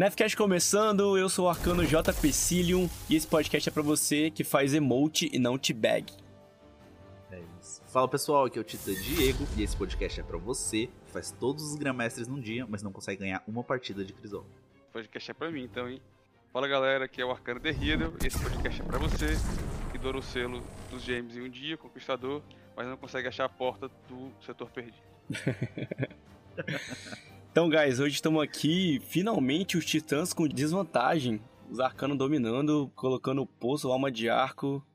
Nefcast começando, eu sou o Arcano J. Pecilium e esse podcast é para você que faz emote e não te bag. É isso. Fala pessoal, aqui é o Titã Diego e esse podcast é para você que faz todos os Gramestres num dia, mas não consegue ganhar uma partida de Crisol. O podcast é pra mim então, hein? Fala galera, aqui é o Arcano The Hero e esse podcast é pra você que doura o selo dos James em um dia, conquistador, mas não consegue achar a porta do setor perdido. Então, guys, hoje estamos aqui, finalmente os titãs com desvantagem. Os arcanos dominando, colocando o poço, alma de arco.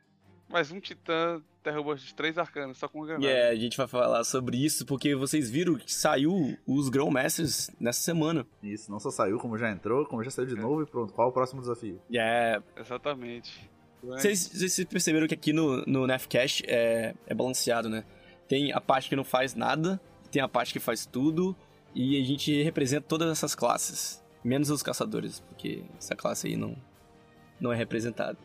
Mas um titã derrubou os três arcanos só com uma granada. E é, a gente vai falar sobre isso porque vocês viram que saiu os Grão Mestres nessa semana. Isso, não só saiu, como já entrou, como já saiu de novo e pronto. Qual é o próximo desafio? É. Exatamente. Vocês, vocês perceberam que aqui no, no Nefcast é, é balanceado, né? Tem a parte que não faz nada, tem a parte que faz tudo, e a gente representa todas essas classes, menos os caçadores, porque essa classe aí não, não é representada.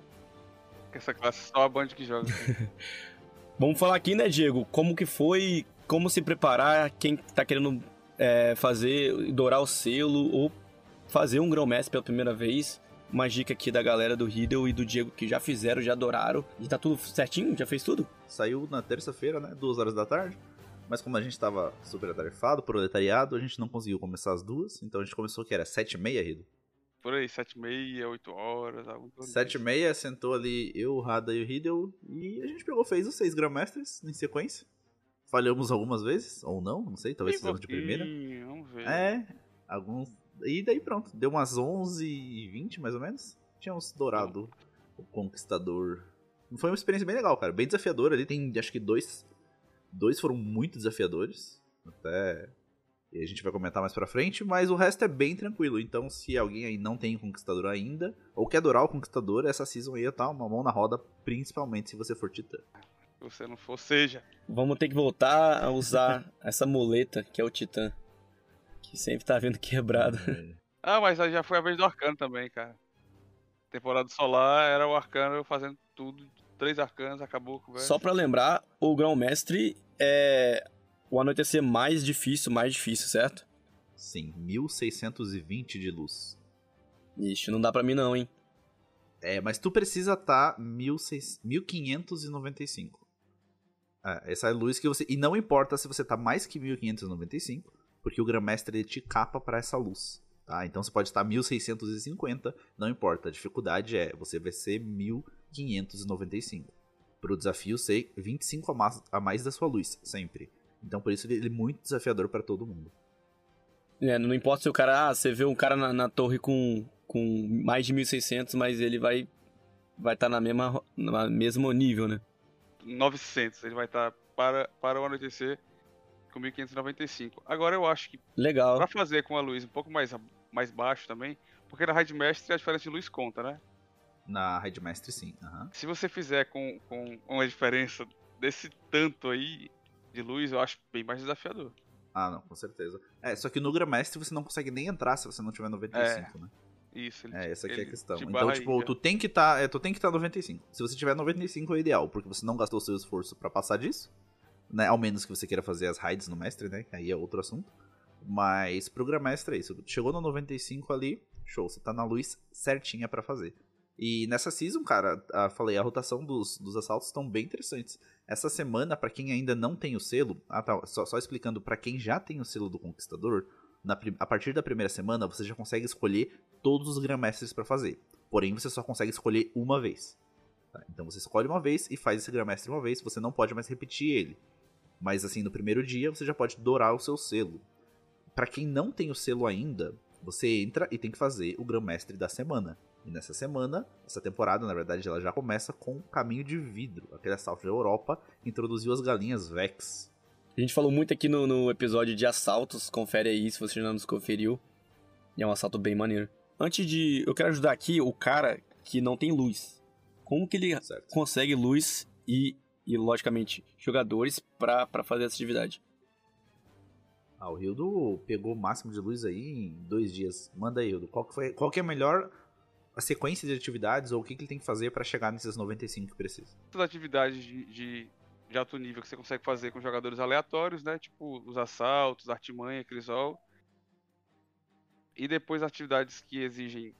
Essa classe é só a band que joga. Vamos falar aqui, né, Diego? Como que foi, como se preparar, quem tá querendo é, fazer, dourar o selo ou fazer um grão-mestre pela primeira vez. Uma dica aqui da galera do Riddle e do Diego que já fizeram, já adoraram. E tá tudo certinho? Já fez tudo? Saiu na terça-feira, né? Duas horas da tarde. Mas como a gente tava super atarefado, proletariado, a gente não conseguiu começar as duas. Então a gente começou que era sete e meia, Rido? Por aí, sete e meia, oito horas, algo em torno Sete e disso. meia, sentou ali eu, o Rada e o Riddle. E a gente pegou, fez os seis Grandmasters em sequência. Falhamos algumas vezes, ou não, não sei, talvez fizemos de primeira. Vamos ver. É, alguns. E daí pronto, deu umas 11 e 20 mais ou menos. Tínhamos dourado o Conquistador. Foi uma experiência bem legal, cara. Bem desafiadora ali. Tem acho que dois. Dois foram muito desafiadores. Até. E a gente vai comentar mais pra frente, mas o resto é bem tranquilo. Então, se alguém aí não tem Conquistador ainda, ou quer adorar o Conquistador, essa season aí tá uma mão na roda, principalmente se você for Titã. Se você não for, seja. Vamos ter que voltar a usar essa muleta que é o Titã. Que sempre tá vindo quebrado. Ah, mas aí já foi a vez do Arcano também, cara. Temporada solar era o Arcano fazendo tudo. Três arcanos, acabou com o Só pra lembrar, o grão-mestre é o anoitecer mais difícil, mais difícil, certo? Sim, 1620 de luz. Ixi, não dá pra mim não, hein? É, mas tu precisa estar tá 1595. É, essa é a luz que você. E não importa se você tá mais que 1595, porque o Grandmestre ele te capa para essa luz. Tá? Então você pode estar 1650, não importa. A dificuldade é você vai ser 1595. Pro desafio ser 25 a mais, a mais da sua luz, sempre. Então por isso ele é muito desafiador para todo mundo. É, não importa se o cara. Ah, você vê um cara na, na torre com, com mais de 1600, mas ele vai vai estar tá na mesma no mesmo nível, né? 900, ele vai estar tá para, para o anoitecer com 1595. Agora eu acho que legal para fazer com a luz um pouco mais mais baixo também, porque na Raid Mestre a diferença de luz conta, né? Na Raid Mestre sim. Uhum. Se você fizer com, com uma diferença desse tanto aí de luz, eu acho bem mais desafiador. Ah, não, com certeza. É, só que no Grandmestre você não consegue nem entrar se você não tiver 95, é. né? Isso, ele, É, essa aqui é a questão. Então, tipo, tu tem que tá, é, tu tem que estar tá 95. Se você tiver 95 é ideal, porque você não gastou seu esforço pra passar disso, né? Ao menos que você queira fazer as raids no mestre, né? Aí é outro assunto. Mas pro Grandmestre é isso. Chegou no 95 ali, show, você tá na luz certinha pra fazer. E nessa season, cara, a, falei, a rotação dos, dos assaltos estão bem interessantes. Essa semana, pra quem ainda não tem o selo, ah, tá, só, só explicando, pra quem já tem o selo do Conquistador, na, a partir da primeira semana você já consegue escolher todos os Grandmestres pra fazer. Porém, você só consegue escolher uma vez. Tá? Então você escolhe uma vez e faz esse Grandmestre uma vez, você não pode mais repetir ele. Mas assim, no primeiro dia você já pode dourar o seu selo. Pra quem não tem o selo ainda, você entra e tem que fazer o Grão-Mestre da semana. E nessa semana, essa temporada, na verdade, ela já começa com o Caminho de Vidro. Aquele assalto da Europa introduziu as galinhas Vex. A gente falou muito aqui no, no episódio de assaltos, confere aí se você ainda não nos conferiu. E é um assalto bem maneiro. Antes de. Eu quero ajudar aqui o cara que não tem luz. Como que ele Certo. consegue luz e, e logicamente, jogadores pra pra fazer essa atividade? Ah, o Hildo pegou o máximo de luz aí em dois dias. Manda aí, Hildo. Qual que, foi, qual que é a melhor a sequência de atividades ou o que, que ele tem que fazer pra chegar nesses 95 que precisa? Todas atividades de, de, de alto nível que você consegue fazer com jogadores aleatórios, né? Tipo os assaltos, artimanha, crisol. E depois atividades que exigem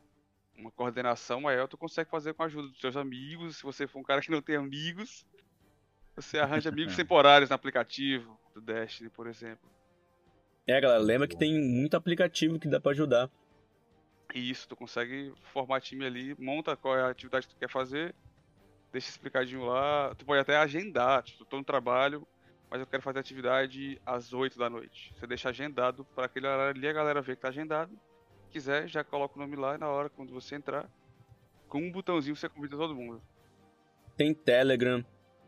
uma coordenação maior, tu consegue fazer com a ajuda dos seus amigos. Se você for um cara que não tem amigos, você arranja amigos temporários no aplicativo do Destiny, por exemplo. É, galera, lembra que tem muito aplicativo que dá pra ajudar. E isso, tu consegue formar time ali, monta qual é a atividade que tu quer fazer, deixa explicadinho lá. Tu pode até agendar, tipo, tô no trabalho, mas eu quero fazer atividade às 8 da noite. Você deixa agendado para aquele horário ali, a galera vê que tá agendado. Quiser, já coloca o nome lá e na hora, quando você entrar, com um botãozinho você convida todo mundo. Tem Telegram,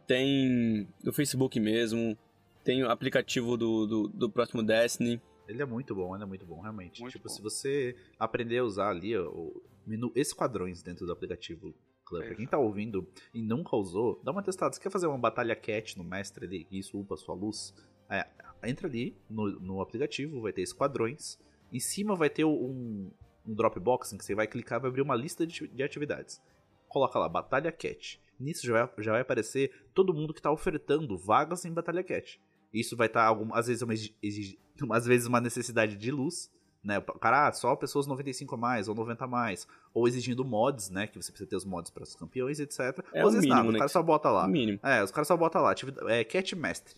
tem o Facebook mesmo, tem o aplicativo do, do, do próximo Destiny. Ele é muito bom, ele é muito bom, realmente. Muito tipo, bom. se você aprender a usar ali o menu esquadrões dentro do aplicativo Club, pra quem tá ouvindo e nunca usou, dá uma testada. Você quer fazer uma batalha cat no mestre ali, e isso upa sua luz? É, entra ali no, no aplicativo, vai ter esquadrões. Em cima vai ter um, um Dropbox em que você vai clicar e vai abrir uma lista de, de atividades. Coloca lá, Batalha Cat. Nisso já vai, já vai aparecer todo mundo que está ofertando vagas em Batalha Cat. Isso vai estar, tá, às, vezes uma, exig, às vezes, uma necessidade de luz. Né? O Cara, ah, só pessoas 95 a mais, ou 90 a mais. Ou exigindo mods, né? Que você precisa ter os mods para os campeões, etc. É ou o às vezes mínimo, nada, o né, cara que só bota lá. O mínimo. É, os caras só botam lá, atividade, é, Cat Mestre.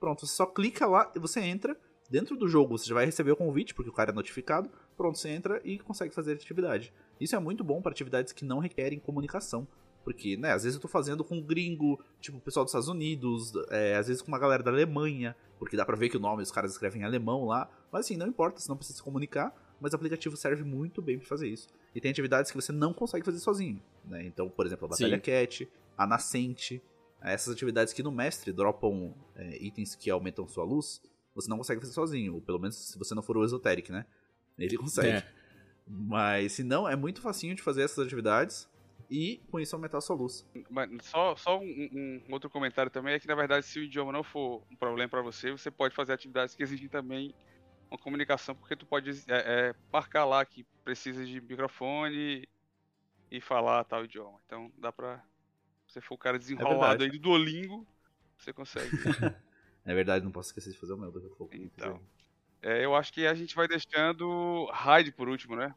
Pronto, você só clica lá e você entra. Dentro do jogo você já vai receber o convite, porque o cara é notificado. Pronto, você entra e consegue fazer atividade. Isso é muito bom para atividades que não requerem comunicação. Porque, né, às vezes eu tô fazendo com um gringo, tipo o pessoal dos Estados Unidos, é, às vezes com uma galera da Alemanha, porque dá pra ver que o nome os caras escrevem em alemão lá. Mas assim, não importa, você não precisa se comunicar, mas o aplicativo serve muito bem pra fazer isso. E tem atividades que você não consegue fazer sozinho, né? Então, por exemplo, a Batalha Sim. Cat, a Nascente, essas atividades que no mestre dropam é, itens que aumentam sua luz, você não consegue fazer sozinho, ou pelo menos se você não for o Esoteric, né? Ele consegue. É. Mas se não, é muito facinho de fazer essas atividades e com isso aumentar a sua luz. Mas só, só um, um- outro comentário também é que, na verdade, se o idioma não for um problema para você, você pode fazer atividades que exigem também uma comunicação, porque tu pode é, é, marcar lá que precisa de microfone e falar tal idioma. Então dá pra. Se você for o cara desenrolado verdade. aí do Duolingo, você consegue. É verdade, não posso esquecer de fazer o meu daqui a pouco. Então. É, eu acho que a gente vai deixando Raid por último, né?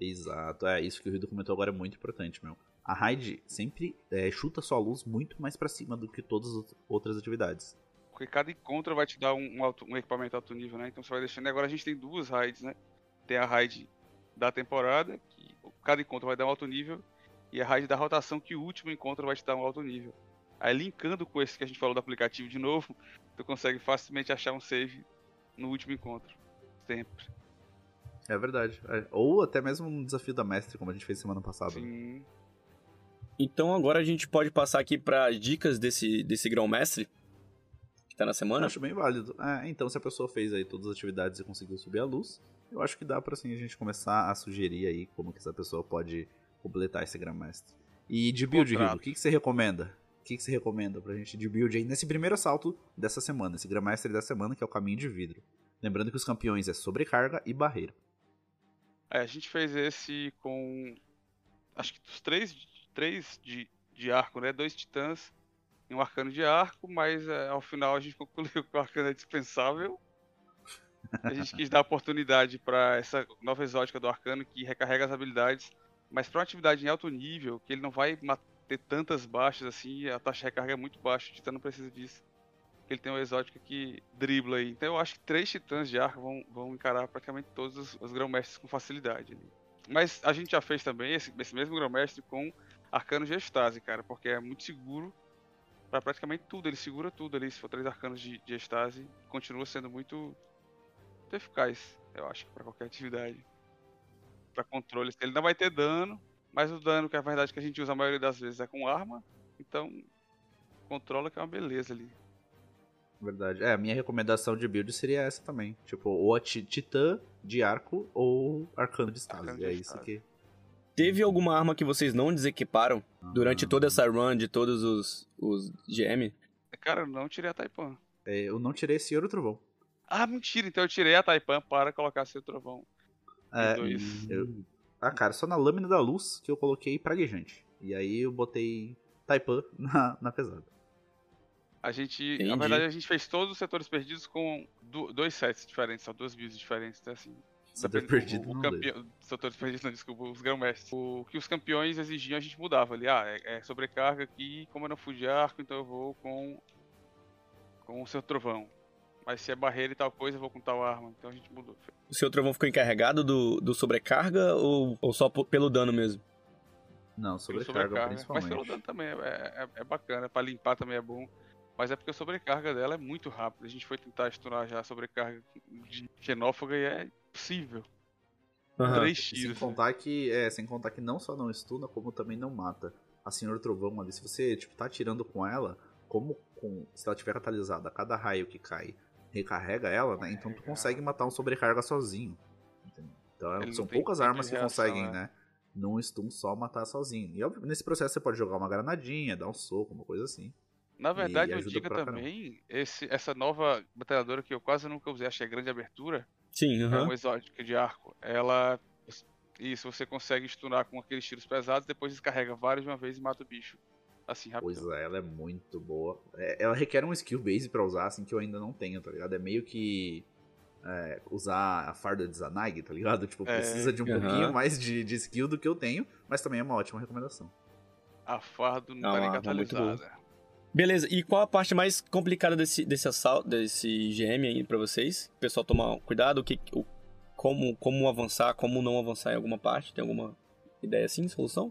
Exato, é isso que o Rido comentou agora é muito importante, meu. A raid sempre é, chuta sua luz muito mais pra cima do que todas as outras atividades. Porque cada encontro vai te dar um, um alto- um equipamento alto nível, né? Então você vai deixando. E agora a gente tem duas raids, né? Tem a raid da temporada, que cada encontro vai dar um alto nível, e a raid da rotação, que o último encontro vai te dar um alto nível. Aí linkando com esse que a gente falou do aplicativo de novo, tu consegue facilmente achar um save no último encontro. Sempre. É verdade. é. Ou até mesmo um desafio da mestre, como a gente fez semana passada. Sim. Então agora a gente pode passar aqui para dicas desse, desse grão-mestre que tá na Eu semana. acho bem válido. É, então, se a pessoa fez aí todas as atividades e conseguiu subir a luz, eu acho que dá pra assim, a gente começar a sugerir aí como que essa pessoa pode completar esse Grandmestre. E de build. Rigo, o que, que você recomenda? O que, que você recomenda pra gente de build aí nesse primeiro assalto dessa semana, esse Grandmestre dessa semana, que é o caminho de vidro? Lembrando que os campeões é sobrecarga e barreira. É, a gente fez esse com. Acho que os três, três de, de arco, né? Dois titãs e um arcano de arco, mas é, ao final a gente concluiu que o arcano é dispensável. A gente quis dar oportunidade para essa nova exótica do arcano que recarrega as habilidades, mas para uma atividade em alto nível, que ele não vai ter tantas baixas assim, a taxa de recarga é muito baixa, o titã não precisa disso. Ele tem uma exótica que dribla aí. Então eu acho que três titãs de arco vão, vão encarar praticamente todos os, os grão-mestres com facilidade. ali. Mas a gente já fez também esse, esse mesmo grão-mestre com arcanos de estase, cara, porque é muito seguro para praticamente tudo. Ele segura tudo ali. Se for três arcanos de, de continua sendo muito, muito eficaz, eu acho, para qualquer atividade. Para controle. Ele não vai ter dano, mas o dano que é a verdade que a gente usa a maioria das vezes é com arma. Então, controla que é uma beleza ali. Verdade. É, a minha recomendação de build seria essa também. Tipo, ou a Titã de arco ou Arcano de de É isso que. Teve alguma arma que vocês não desequiparam durante toda essa run de todos os, os GM? Cara, eu não tirei a Taipan. É, eu não tirei esse Ouro Trovão. Ah, mentira, então eu tirei a Taipan para colocar seu trovão. É, eu- Ah, cara, só na lâmina da luz que eu coloquei praguejante. E aí eu botei Taipan na, na pesada. A gente, Entendi. na verdade, a gente fez todos os setores perdidos com dois sets diferentes, só duas builds diferentes, então assim. Setor perdido o, o campeão, setores perdidos, não, desculpa, os grão-mestres. O que os campeões exigiam, a gente mudava ali. Ah, é, é sobrecarga aqui, como eu não fui de arco, então eu vou com com o seu trovão. Mas se é barreira e tal coisa, eu vou com tal arma. Então a gente mudou. O seu trovão ficou encarregado do, do sobrecarga ou, ou só pelo dano mesmo? Não, sobrecarga, Mas principalmente. pelo dano também é, é, é bacana, pra limpar também é bom. Mas é porque a sobrecarga dela é muito rápida. A gente foi tentar estourar já a sobrecarga de xenófaga e é impossível. Aham. Três Sem tiros. né? contar que, é, sem contar que não só não estuna, como também não mata. A Senhor Trovão ali, se você, tipo, tá atirando com ela, como com, se ela tiver catalisada, cada raio que cai recarrega ela, né? Então tu consegue matar um sobrecarga sozinho. entendeu? Então Ele não são poucas armas que reação, conseguem, né? né? Num stun só matar sozinho. E óbvio, nesse processo você pode jogar uma granadinha, dar um soco, uma coisa assim. Na verdade, eu digo também, esse, essa nova batalhadora que eu quase nunca usei, achei a grande abertura, Sim, é uma exótica de arco. Ela. Isso, você consegue stunar com aqueles tiros pesados, depois descarrega vários de uma vez e mata o bicho. Assim, rápido. Pois é, ela é muito boa. É, ela requer um skill base pra usar, assim, que eu ainda não tenho, tá ligado? É meio que é, usar a farda de Zanag, tá ligado? Tipo, É. precisa de um Aham. pouquinho mais de, de skill do que eu tenho, mas também é uma ótima recomendação. A fardo não É tá nem muito catalisada. Beleza, e qual a parte mais complicada desse, desse assalto, desse GM aí pra vocês? O pessoal tomar cuidado, o que, o, como, como avançar, como não avançar em alguma parte? Tem alguma ideia assim, solução?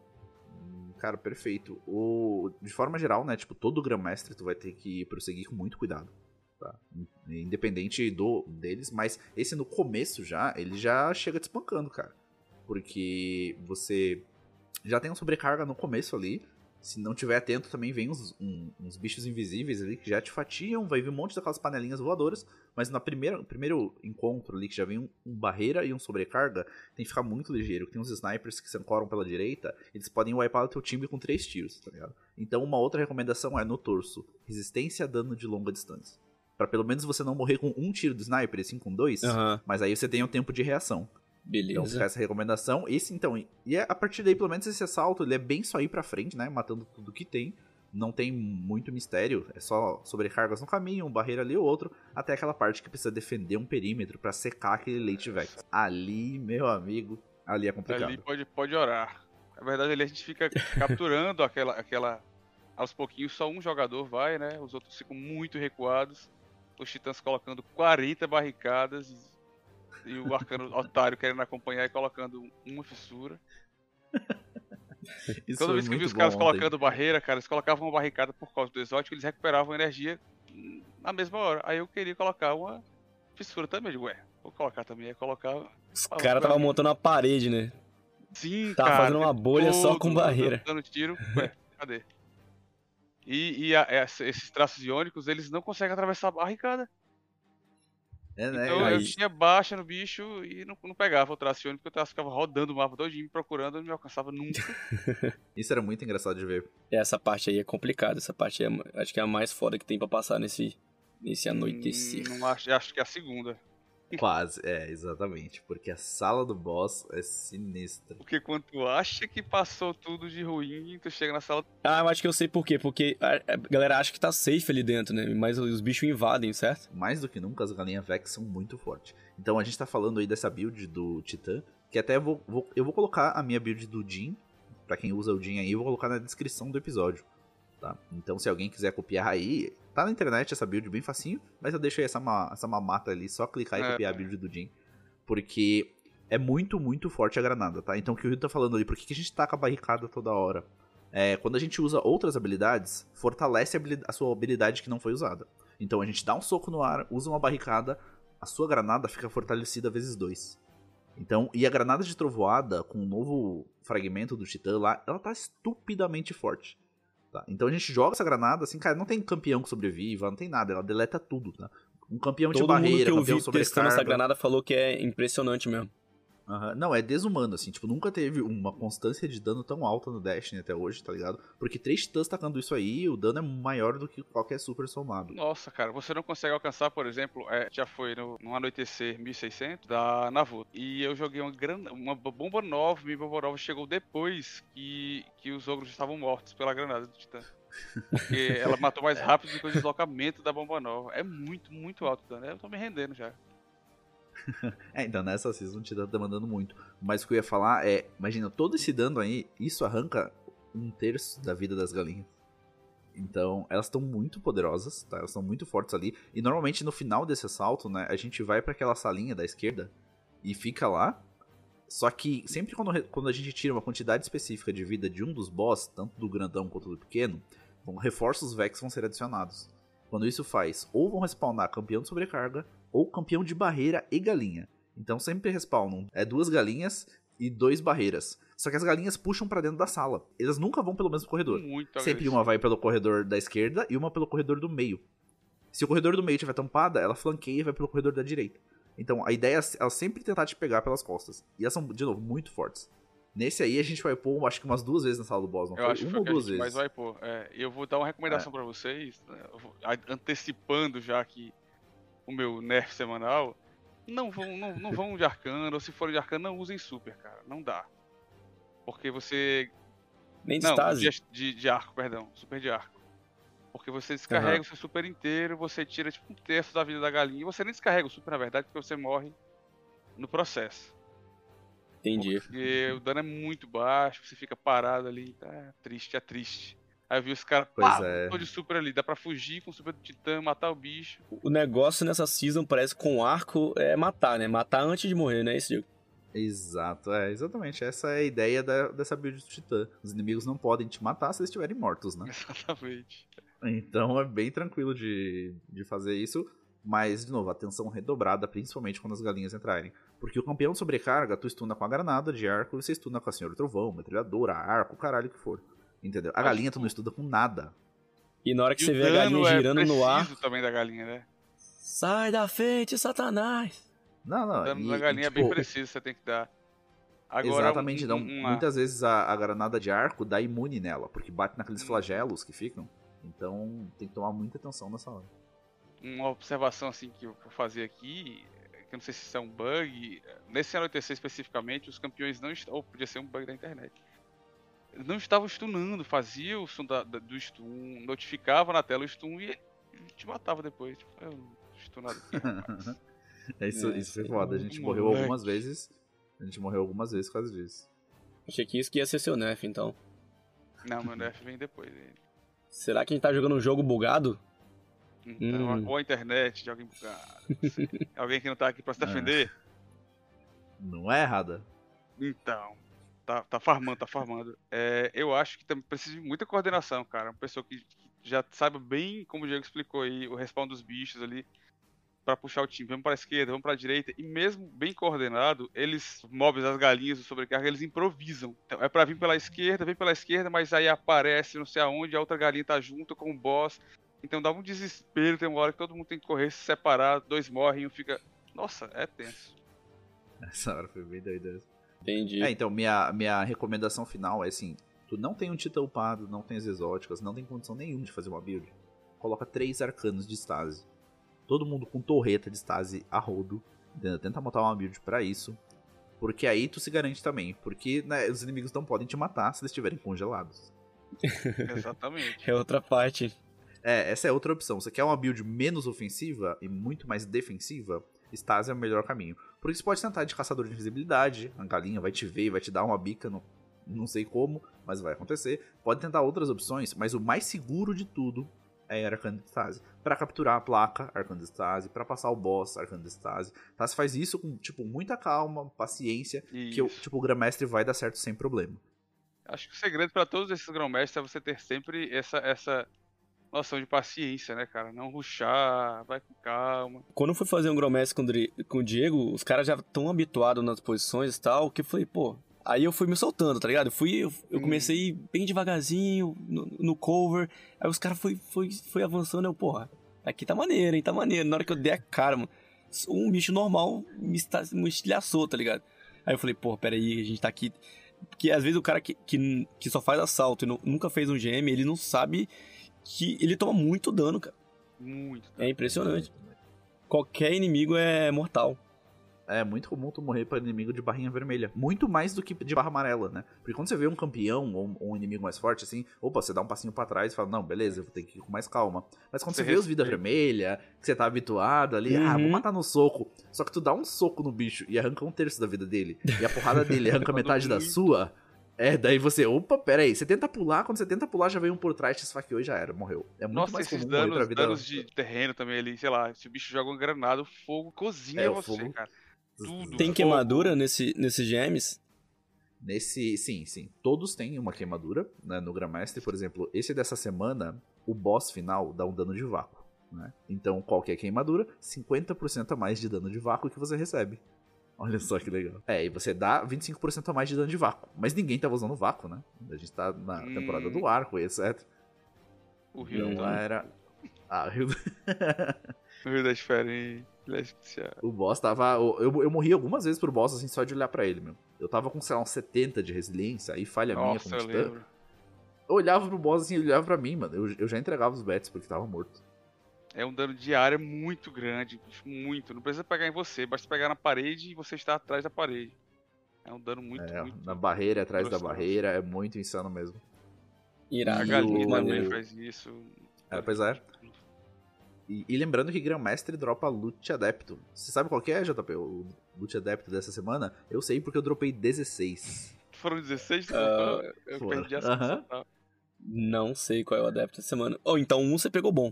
Hum, Cara, perfeito. O, de forma geral, né? Tipo, todo Grandmestre tu vai ter que prosseguir com muito cuidado. Tá? Independente do deles, mas esse no começo já, ele já chega te espancando, cara. Porque você já tem uma sobrecarga no começo ali. Se não tiver atento, também vem uns, um- uns bichos invisíveis ali que já te fatiam. Vai vir um monte daquelas panelinhas voadoras. Mas no primeiro, encontro ali, que já vem um, um barreira e um sobrecarga, tem que ficar muito ligeiro. Tem uns snipers que se ancoram pela direita, eles podem wipear o teu time com três tiros, tá ligado? Então uma outra recomendação é no torso, resistência a dano de longa distância. Pra pelo menos você não morrer com um tiro do sniper, e sim com dois, Aham, mas aí você tem um tempo de reação. Então fica beleza. essa recomendação. Esse então, e é a partir daí, pelo menos esse assalto, ele é bem só ir pra frente, né? Matando tudo que tem. Não tem muito mistério, é só sobrecargas no caminho, um barreira ali ou outro, até aquela parte que precisa defender um perímetro pra secar aquele late vex. Ali, meu amigo, ali é complicado. Ali pode, pode orar. Na verdade, ali a gente fica capturando aquela, aquela. Aos pouquinhos, só um jogador vai, né? Os outros ficam muito recuados. Os titãs colocando 40 barricadas e, o arcano otário querendo acompanhar e colocando uma fissura. Isso Toda vez que eu vi os caras ontem. colocando barreira, cara, eles colocavam uma barricada por causa do exótico, eles recuperavam energia na mesma hora. Aí eu queria colocar uma fissura também. Eu digo, ué, vou colocar também. Aí colocar. Os caras tava montando uma parede, né? Sim, Tava cara. fazendo uma bolha só com barreira. Dando tiro. Ué, cadê? E, e a- esses traços iônicos, eles não conseguem atravessar a barricada. É, né? Então aí- eu tinha baixa no bicho e não, não pegava o iônico, porque o traço ficava rodando o mapa todinho, me procurando, não me alcançava nunca. Isso era muito engraçado de ver. Essa parte aí é complicada, essa parte é, acho que é a mais foda que tem pra passar nesse, nesse anoitecer. Hum, Não acho, acho que é a segunda. Quase, é, exatamente. Porque a sala do boss é sinistra. Porque quando tu acha que passou tudo de ruim, tu chega na sala. Ah, eu acho que eu sei por quê. Porque a, galera acha que tá safe ali dentro, né? Mas os bichos invadem, certo? mais do que nunca as galinhas Vex são muito fortes. Então a gente tá falando aí dessa build do Titã, que até eu vou, vou- eu vou colocar a minha build do Jin, pra quem usa o Jin aí, eu vou colocar na descrição do episódio, tá? Então se alguém quiser copiar aí, tá na internet essa build bem facinho, mas eu deixo aí essa, ma- essa mamata ali, só clicar e É. copiar a build do Jin, porque é muito, muito forte a granada, tá? Então o que o Rio tá falando ali, por que, que a gente taca a barricada toda hora? É, quando a gente usa outras habilidades, fortalece a, habili- a sua habilidade que não foi usada. Então a gente dá um soco no ar, usa uma barricada, a sua granada fica fortalecida vezes dois. Então, e a granada de trovoada com o novo fragmento do Titã lá, ela tá estupidamente forte. Tá? Então a gente joga essa granada, assim, cara, não tem campeão que sobreviva, não tem nada, ela deleta tudo, tá? Um campeão Todo de barreira, mundo que eu campeão vi testando essa granada falou que é impressionante mesmo. Aham. Não, é desumano, assim. Tipo, nunca teve uma constância de dano tão alta no Destiny até hoje, tá ligado? Porque três titãs tacando isso aí, o dano é maior do que qualquer super somado. Nossa, cara, você não consegue alcançar, por exemplo, é, já foi no, no Anoitecer 1600 da Navuto. E eu joguei uma, gran... uma bomba nova, minha bomba nova chegou depois que, que os ogros estavam mortos pela granada do Titã. Porque ela matou mais rápido do que o deslocamento da bomba nova. É muito, muito alto o dano. Eu tô me rendendo já. É, então nessa season te tá demandando muito. Mas o que eu ia falar é, imagina, todo esse dano aí, isso arranca um terço da vida das galinhas. Então, elas estão muito poderosas, tá? Elas estão muito fortes ali. E normalmente no final desse assalto, né, a gente vai para aquela salinha da esquerda e fica lá. Só que sempre quando, quando a gente tira uma quantidade específica de vida de um dos boss, tanto do grandão quanto do pequeno, bom, reforços Vex vão ser adicionados. Quando isso faz, ou vão respawnar campeão de sobrecarga, ou campeão de barreira e galinha. Então sempre respawnam é duas galinhas e dois barreiras. Só que as galinhas puxam para dentro da sala. Elas nunca vão pelo mesmo corredor. Muito Sempre agressivo. uma vai pelo corredor da esquerda e uma pelo corredor do meio. Se o corredor do meio estiver tampada, ela flanqueia e vai pelo corredor da direita. Então a ideia é ela sempre tentar te pegar pelas costas. E elas são, de novo, muito fortes. Nesse aí a gente vai pôr, acho que umas duas vezes na sala do boss, não Eu foi? acho Uma ou duas vezes. vai pôr. É, eu vou dar uma recomendação pra vocês, né, antecipando já que o meu nerf semanal. Não vão, não, não vão de arcano, ou se forem de arcano, não usem super, cara. Não dá. Porque você. Nem Não, de, de, de arco, perdão. Super de arco. Porque você descarrega o seu super inteiro, você tira tipo um terço da vida da galinha. E você nem descarrega o super, na verdade, porque você morre no processo. Entendi. Porque o dano é muito baixo, você fica parado ali, tá triste, é triste. Aí eu vi os caras, Pois pá, é. tô de super ali, dá pra fugir com o super do titã, matar o bicho. O negócio nessa season parece que com arco é matar, né? Matar antes de morrer, né? Esse Exato, é, exatamente. Essa é a ideia da- dessa build do Titã. Os inimigos não podem te matar se eles estiverem mortos, né? Exatamente. Então é bem tranquilo de, de fazer isso. Mas, de novo, atenção redobrada, principalmente quando as galinhas entrarem. Porque o campeão sobrecarga, tu estuna com a granada de arco e você estuna com a Senhora Trovão, metralhadora, arco, caralho que for. Entendeu? A galinha tu não estuda com nada. E na hora que E você vê a galinha é girando no ar, também da galinha, né? sai da frente, Satanás! Não, não. O dano e- da e, galinha é tipo, bem preciso, você tem que dar. Agora, Exatamente, um, não. um- uma- Muitas vezes a, a granada de arco dá imune nela, porque bate naqueles Hum. flagelos que ficam. Então tem que tomar muita atenção nessa hora. uma observação assim que eu vou fazer aqui, que eu não sei se isso é um bug, nesse anoitecer especificamente, os campeões não estavam, ou podia ser um bug da internet, não estavam stunando, fazia o som da- da- do stun, notificava na tela o stun e ele te matava depois. Tipo, eu não tô stunado aqui. É, isso, É, isso foi sim. foda. A gente Moleque. morreu algumas vezes. A gente morreu algumas vezes por causa disso. Achei que isso que ia ser seu nerf, então. não, meu nerf vem depois. Ele. Será que a gente tá jogando um jogo bugado? Então, Hum. ou a internet de alguém bugado, alguém que não tá aqui pra se Ah. defender. Não é errada? Então, tá, tá farmando, tá farmando. É, eu acho que também precisa de muita coordenação, cara. Uma pessoa que, já saiba bem, como o Diego explicou aí, o respawn dos bichos ali, pra puxar o time. Vamos pra esquerda, vamos pra direita. E mesmo bem coordenado, eles, mobs, as galinhas, o sobrecarga, eles improvisam. Então, é pra vir pela esquerda, vem pela esquerda, mas aí aparece não sei aonde, a outra galinha tá junto com o boss. Então dá um desespero, tem uma hora que todo mundo tem que correr, se separar, dois morrem, um fica... Nossa, é tenso. Essa hora foi bem doida. Entendi. É, então, minha, minha recomendação final é assim: tu não tem um titã upado, não tem as exóticas, não tem condição nenhuma de fazer uma build. Coloca três arcanos de stase. Todo mundo com torreta de stase a rodo. Tenta montar uma build pra isso. Porque aí tu se garante também. Porque né, os inimigos não podem te matar se eles estiverem congelados. Exatamente. É outra parte. É, essa é outra opção. Você quer uma build menos ofensiva e muito mais defensiva? Stase é o melhor caminho. Porque você pode tentar de caçador de invisibilidade, a galinha vai te ver e vai te dar uma bica, no, não sei como, mas vai acontecer. Pode tentar outras opções, mas o mais seguro de tudo é Arcano de Stase. Pra capturar a placa, Arcano de Stase. Pra passar o boss, Arcano de Stase. Tá? Você faz isso com, tipo, muita calma, paciência, que o, Isso. tipo, o Grandmestre vai dar certo sem problema. Acho que o segredo pra todos esses grão-mestres é você ter sempre essa, essa noção de paciência, né, cara? Não ruxar, vai com calma. Quando eu fui fazer um gromestre com, o Dri- com o Diego, os caras já estão habituados nas posições e tal, que eu falei, pô, Aí eu fui me soltando, tá ligado? Eu fui, eu, eu Hum. comecei bem devagarzinho no, no cover. Aí os caras foi, foi, foi avançando, eu, porra, aqui tá maneiro, hein? Tá maneiro. Na hora que eu dei a cara, mano, um bicho normal me, me estilhaçou, tá ligado? Aí eu falei, porra, peraí, a gente tá aqui. Porque às vezes o cara que, que, que só faz assalto e nu- nunca fez um GM, ele não sabe que ele toma muito dano, cara. Muito. É impressionante. Qualquer inimigo é mortal. É muito comum tu morrer para inimigo de barrinha vermelha. Muito mais do que de barra amarela, né? Porque quando você vê um campeão ou um- inimigo mais forte, assim, opa, você dá um passinho pra trás e fala, não, beleza, eu vou ter que ir com mais calma. Mas quando você, Você vê os vida vermelha, que você tá habituado ali, ah, vou Uhum. matar no soco. Só que tu dá um soco no bicho e arranca um terço da vida dele, e a porrada dele arranca metade da sua. É, daí você, opa, pera aí, você tenta pular, quando você tenta pular, já veio um por trás, te esfaqueou e já era, morreu. É muito Nossa, mais esses comum danos, vida... danos de terreno também ali, sei lá, se o bicho joga uma granada, o fogo cozinha É, você, fogo- cara. Tudo. Tem fogo. queimadura nesse, nesses GMs? Nesse, sim, sim. Todos têm uma queimadura, né? No Grandmaster, por exemplo, esse dessa semana, o boss final dá um dano de vácuo, né? Então, qualquer queimadura, 50% a mais de dano de vácuo que você recebe. Olha só que legal. É, e você dá 25% a mais de dano de vácuo. Mas ninguém tava usando vácuo, né? A gente tá na Hum. temporada do arco e etc. O Rio, Não tá- era... Ah, o o Rio das Férias. Ele é o boss tava... Eu, eu morri algumas vezes pro boss, assim, só de olhar pra ele, meu. Eu tava com, sei lá, uns 70 de resiliência, aí falha minha Nossa, como eu titã. lembro. Eu olhava pro boss assim, ele olhava pra mim, mano. Eu, eu já entregava os bets porque tava morto. É um dano de área muito grande, muito. Não precisa pegar em você, basta pegar na parede e você está atrás da parede. É um dano muito, É, muito. na barreira, atrás da gostoso. barreira, é muito insano mesmo. A Irado. galinha o- também faz isso. É, pois é. E, e lembrando que Grandmaster dropa Loot Adepto. Você sabe qual que é, JP? O Loot Adepto dessa semana? Eu sei porque eu dropei 16. Foram 16 que Ah? Eu foram. perdi a sensação. tá? Não sei qual é o adepto essa semana. Oh, então um você pegou bom.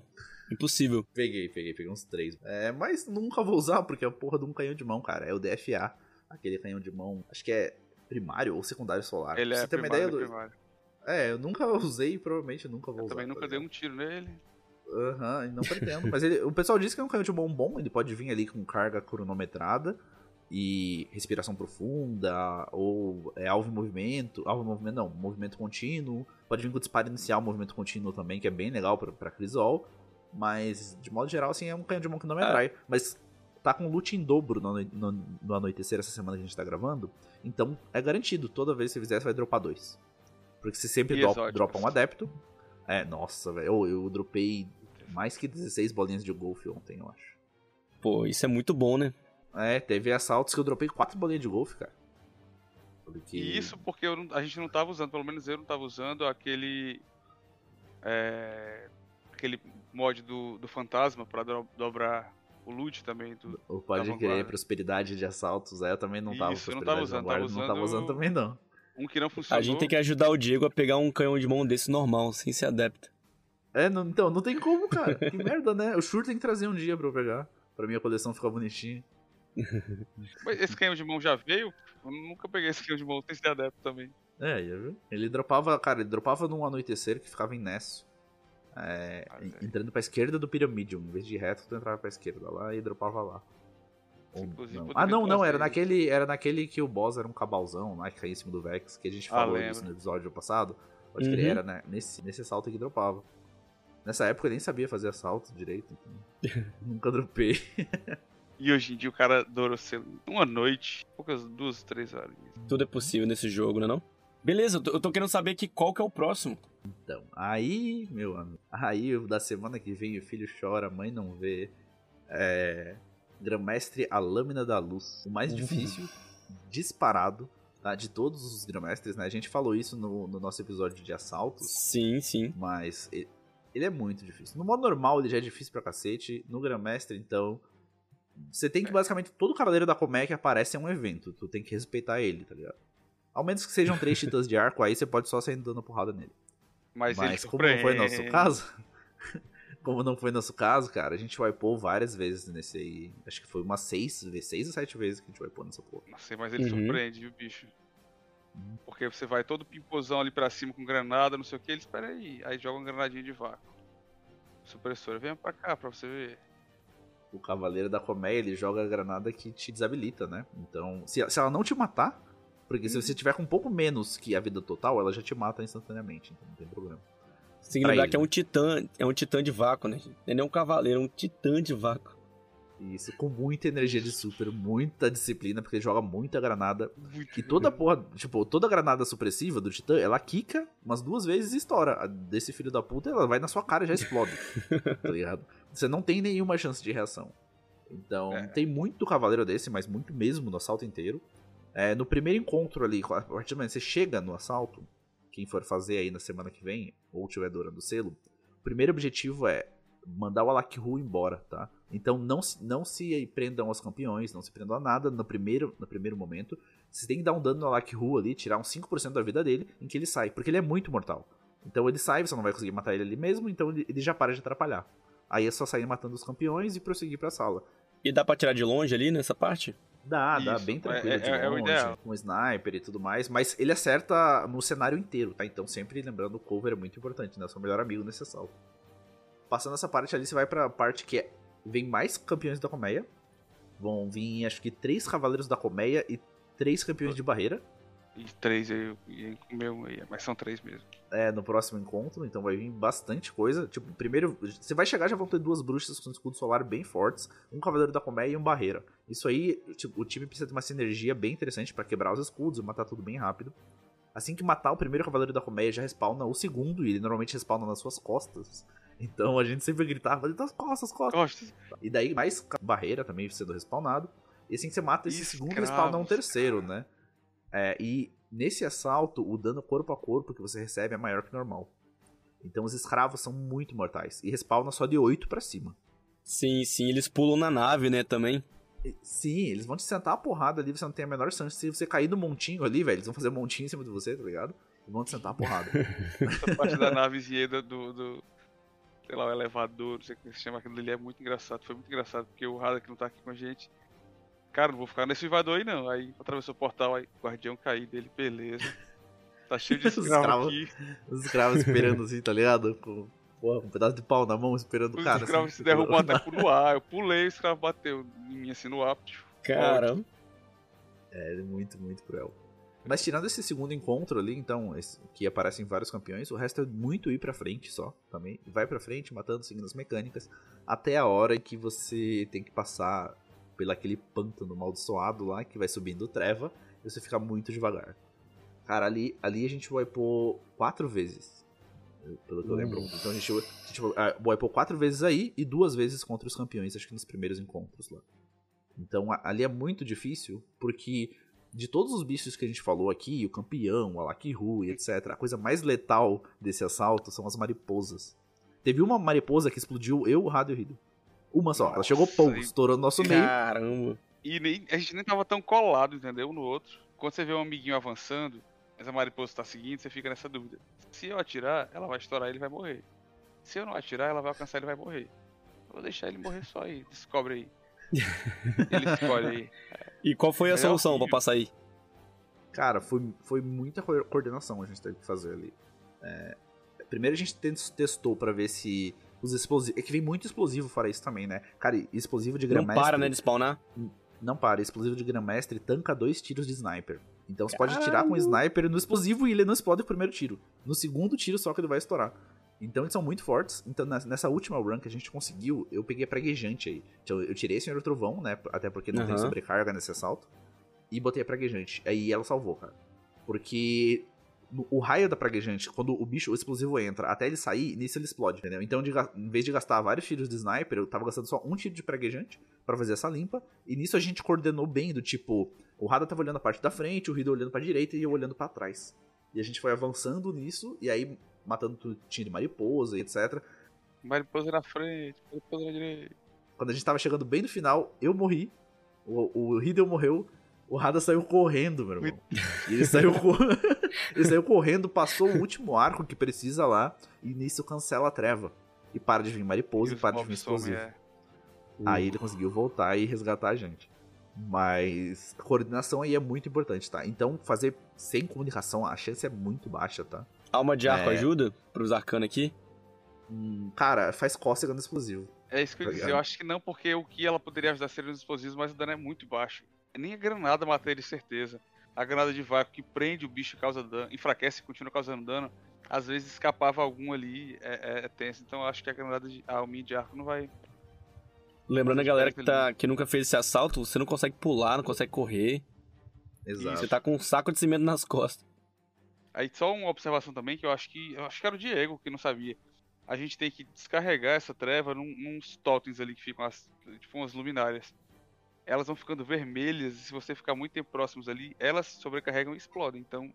Impossível. Peguei, peguei, peguei uns 3. É, mas nunca vou usar porque é a porra de um canhão de mão, cara. É o DFA. Aquele canhão de mão, acho que é primário ou secundário solar. Ele é você ter uma primário, ideia ele é do... primário. É, eu nunca usei e provavelmente nunca vou Eu usar. também nunca tá dei um tiro nele. Aham, e não pretendo. Mas ele- o pessoal diz que é um canhão de mão bom, ele pode vir ali com carga cronometrada e respiração profunda, ou é alvo em movimento. Alvo em movimento não, movimento contínuo. Pode vir com disparo inicial, movimento contínuo também, que é bem legal pra, pra Crisol. Mas, de modo geral, assim, é um canhão de mão que não me Ah. atrai. Mas tá com loot em dobro no, no, no anoitecer essa semana que a gente tá gravando. Então é garantido, toda vez que você fizer, você vai dropar dois. Porque você sempre dro- exóticas. dropa um adepto. É, nossa, velho. Eu, eu dropei mais que 16 bolinhas de golfe ontem, eu acho. Pô, isso é muito bom, né? É, teve assaltos que eu dropei 4 bolinhas de golfe, cara. Porque... E isso porque eu não- a gente não tava usando, pelo menos eu não tava usando aquele. é, aquele mod do, do fantasma pra do- dobrar o loot também. Do, Ou pode vanguarda. prosperidade de assaltos. É, eu também não tava Isso, não tava usando, vanguarda, tava não tava usando- usando também não. um que não funcionou. A gente tem que ajudar o Diego a pegar um canhão de mão desse normal, sem ser adepto. É, não- então, não tem como, cara. Que merda, né? O Shur tem que trazer um dia pra eu pegar. Pra minha coleção ficar bonitinha. Mas esse canhão de mão já veio? Eu nunca peguei esse canhão de mão sem ser adepto também. É, já viu? Ele dropava, cara, ele dropava num anoitecer que ficava em Nesso. É, Ah, entrando pra esquerda do Pyramidium. Em vez de reto, tu entrava pra esquerda lá e dropava lá. Ou não. Ah, não, não, era naquele, era naquele que o boss era um cabalzão lá que caía em cima do Vex, que a gente Ah, falou disso no episódio passado. Pode crer, Uhum. era né, nesse, nesse assalto que dropava. Nessa época eu nem sabia fazer assalto direito, então nunca dropei. E hoje em dia o cara ser uma noite, poucas duas, três horas. Tudo é possível nesse jogo, né não? Beleza, eu tô, eu tô querendo saber aqui qual que é o próximo. Então, aí, meu amigo, aí da semana que vem o filho chora, a mãe não vê. É. Grão-mestre A Lâmina da Luz. O mais Uhum. difícil, disparado, tá? De todos os grão-mestres, né? A gente falou isso no, no nosso episódio de assaltos, Sim, sim. mas ele, ele é muito difícil. No modo normal, ele já é difícil pra cacete. No grão-mestre, então. Você tem que basicamente. Todo cavaleiro da Comé que aparece é um evento. Tu tem que respeitar ele, tá ligado? Ao menos que sejam três titãs de arco, aí você pode só sair dando porrada nele. Mas, Mas como não foi nosso caso, como não foi nosso caso, cara, a gente wipou várias vezes nesse aí. Acho que foi umas seis, seis ou sete vezes que a gente wipou nessa porra. Não sei, mas ele Uhum. surpreende, viu, bicho? Uhum. Porque você vai todo pimpozão ali pra cima com granada, não sei o que, ele espera aí. Aí joga uma granadinha de vácuo. Supressora, vem pra cá pra você ver. O Cavaleiro da Colmeia, ele joga a granada que te desabilita, né? Então, se, se ela não te matar, Porque se você tiver com um pouco menos que a vida total, ela já te mata instantaneamente, então não tem problema. Tem que lembrar que é um titã, é um titã de vácuo, né? Ele é um cavaleiro, é um titã de vácuo. Isso, com muita energia de super, muita disciplina, porque ele joga muita granada. Muito e toda porra, tipo, toda granada supressiva do Titã, ela quica umas duas vezes e estoura. A desse filho da puta, ela vai na sua cara e já explode. tá ligado? Você não tem nenhuma chance de reação. Então, é. tem muito cavaleiro desse, mas muito mesmo no assalto inteiro. É, no primeiro encontro ali, a partir do momento que você chega no assalto, quem for fazer aí na semana que vem, ou tiver durando o selo, o primeiro objetivo é mandar o Alakru embora, tá? Então não, não se prendam aos campeões, não se prendam a nada no primeiro, no primeiro momento. Você tem que dar um dano no Alakru ali, tirar uns 5% da vida dele, em que ele sai, porque ele é muito mortal. Então ele sai, você não vai conseguir matar ele ali mesmo, então ele, ele já para de atrapalhar. Aí é só sair matando os campeões e prosseguir pra sala. E dá pra tirar de longe ali nessa parte? Dá, Isso, dá bem tranquilo é, de é, longe, é com sniper e tudo mais, mas ele acerta no cenário inteiro, tá? Então sempre lembrando, o cover é muito importante, né? Seu melhor amigo nesse assalto. Passando essa parte ali, você vai pra parte que é, vem mais campeões da colmeia. Vão vir, acho que, três cavaleiros da colmeia e três campeões de barreira. E três aí, meu, mas são três mesmo. É, no próximo encontro, então vai vir bastante coisa. Tipo, primeiro, você vai chegar já vão ter duas bruxas com escudo solar bem fortes, um cavaleiro da colmeia e um barreira. Isso aí, tipo, o time precisa ter uma sinergia bem interessante para quebrar os escudos e matar tudo bem rápido. Assim que matar o primeiro cavaleiro da colmeia, já respawna o segundo, e ele normalmente respawna nas suas costas. Então a gente sempre gritava, das costas, costas. costas. E daí mais barreira também sendo respawnado. E assim que você mata esse Escravos, segundo, respawna um terceiro, cara. né? É, e nesse assalto, o dano corpo a corpo que você recebe é maior que normal. Então os escravos são muito mortais. E respawna só de 8 para cima. Sim, sim, eles pulam na nave, né, também. Sim, eles vão te sentar a porrada ali, você não tem a menor chance. Se você cair do montinho ali, velho, eles vão fazer um montinho em cima de você, tá ligado? E vão te sentar a porrada. Essa parte da navezinha do, do, sei lá, o elevador, não sei o que se chama aquilo ali, é muito engraçado. Foi muito engraçado, porque o Rada que não tá aqui com a gente. Cara, não vou ficar nesse elevador aí não. Aí atravessou o portal, aí o guardião cair dele, beleza. Tá cheio de escravo aqui. Os escravos esperando assim, tá ligado? Com, porra, um pedaço de pau na mão esperando o cara. Os escravos assim, se derrubou até no ar. Eu pulei, o escravo bateu em mim assim no ar. Caramba. É, muito, muito cruel. Mas tirando esse segundo encontro ali, então, esse, que aparecem vários campeões, o resto é muito ir pra frente só, também. Vai pra frente, matando, seguindo as mecânicas, até a hora que você tem que passar pelo aquele pântano maldiçoado lá, que vai subindo treva, e você fica muito devagar. Cara, ali, ali a gente vai pôr quatro vezes. Pelo que eu lembro. Então a gente, a gente vai pôr quatro vezes aí e duas vezes contra os campeões, acho que nos primeiros encontros lá. Então ali é muito difícil, porque de todos os bichos que a gente falou aqui, o campeão, o Alakiru e etc., a coisa mais letal desse assalto são as mariposas. Teve uma mariposa que explodiu eu, o Rado e o Rido. Uma só. Nossa, ela chegou, pum, estourou no nosso meio. Caramba. E nem, a gente nem tava tão colado, entendeu? Um no outro. Quando você vê um amiguinho avançando, essa mariposa tá seguindo, você fica nessa dúvida. Se eu atirar, ela vai estourar e ele vai morrer. Se eu não atirar, ela vai alcançar e ele vai morrer. Eu vou deixar ele morrer só aí. Descobre aí. ele escolhe aí. E qual foi a é solução para passar aí? Cara, foi, foi muita coordenação a gente teve que fazer ali. É, primeiro a gente testou para ver se os explosivos. É que vem muito explosivo fora isso também, né? Cara, explosivo de Grandmaster. Não para, né, de spawnar? Não para. Explosivo de Grandmaster tanca dois tiros de sniper. Então você Caramba. pode tirar com o sniper no explosivo e ele não explode o primeiro tiro. No segundo tiro só que ele vai estourar. Então eles são muito fortes. Então nessa última run que a gente conseguiu, eu peguei a praguejante aí. Então, eu tirei o Senhor Trovão, né? Até porque não uhum. tem sobrecarga nesse assalto. E botei a praguejante. Aí ela salvou, cara. Porque o raio da praguejante, quando o bicho, o explosivo entra, até ele sair, nisso ele explode, entendeu? Então, de, em vez de gastar vários tiros de sniper, eu tava gastando só um tiro de praguejante para fazer essa limpa. E nisso a gente coordenou bem, do tipo, o Rada tava olhando a parte da frente, o Rido olhando pra direita e eu olhando para trás. E a gente foi avançando nisso, e aí matando tinha de mariposa e etc. Mariposa na frente, mariposa na direita. Quando a gente tava chegando bem no final, eu morri, o, o Hideo morreu, o Rada saiu correndo, meu irmão. E ele saiu, ele saiu correndo, passou o último arco que precisa lá, e nisso cancela a treva. E para de vir mariposa e, e para de vir explosivo. É. Aí ele conseguiu voltar e resgatar a gente. Mas a coordenação aí é muito importante, tá? Então fazer sem comunicação, a chance é muito baixa, tá? Alma de arco é... ajuda pros arcanos aqui? Hum, cara, faz cócega no explosivo. É isso que eu ia tá dizer. Eu acho que não, porque o que ela poderia ajudar seria nos explosivos, mas o dano é muito baixo. Nem a granada mata ele, certeza. a granada de vácuo que prende o bicho e causa dano, enfraquece e continua causando dano, às vezes escapava algum ali, é, é, é tenso. Então eu acho que a granada de a alminha de arco não vai. Lembrando a galera que, tá, que nunca fez esse assalto, você não consegue pular, não consegue correr. Exato. Você tá com um saco de cimento nas costas. Aí só uma observação também que eu acho que. Eu acho que era o Diego que não sabia. A gente tem que descarregar essa treva num, nos totens ali que ficam as, tipo umas luminárias. Elas vão ficando vermelhas e se você ficar muito tempo próximos ali, elas sobrecarregam e explodem. Então,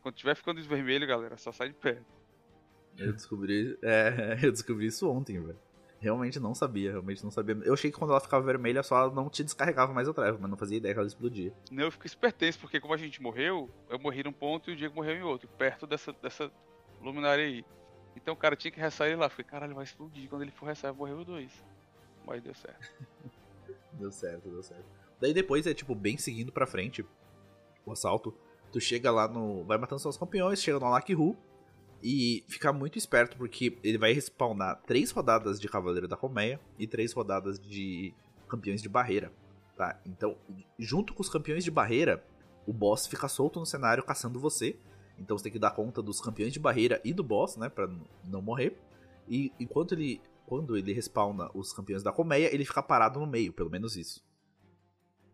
quando tiver ficando vermelho, galera, só sai de perto. Eu descobri, é, eu descobri isso ontem, velho. Realmente não sabia, realmente não sabia. Eu achei que quando ela ficava vermelha, só ela não te descarregava mais a treva, mas não fazia ideia que ela explodia. Não, eu fico espertense, porque como a gente morreu, eu morri num ponto e o Diego morreu em outro, perto dessa, dessa luminária aí. Então o cara tinha que ressair lá. Falei, caralho, vai explodir. Quando ele for ressair, morreu dois. Mas deu certo. deu certo, deu certo. Daí depois é tipo bem seguindo pra frente o assalto. Tu chega lá no. Vai matando seus campeões, chega no Alakihu. E ficar muito esperto porque ele vai respawnar três rodadas de Cavaleiro da Colmeia e três rodadas de campeões de barreira. Tá? Então, junto com os campeões de barreira, o boss fica solto no cenário caçando você. Então você tem que dar conta dos campeões de barreira e do boss, né? Pra não morrer. E enquanto ele. Quando ele respawna os campeões da colmeia, ele fica parado no meio, pelo menos isso.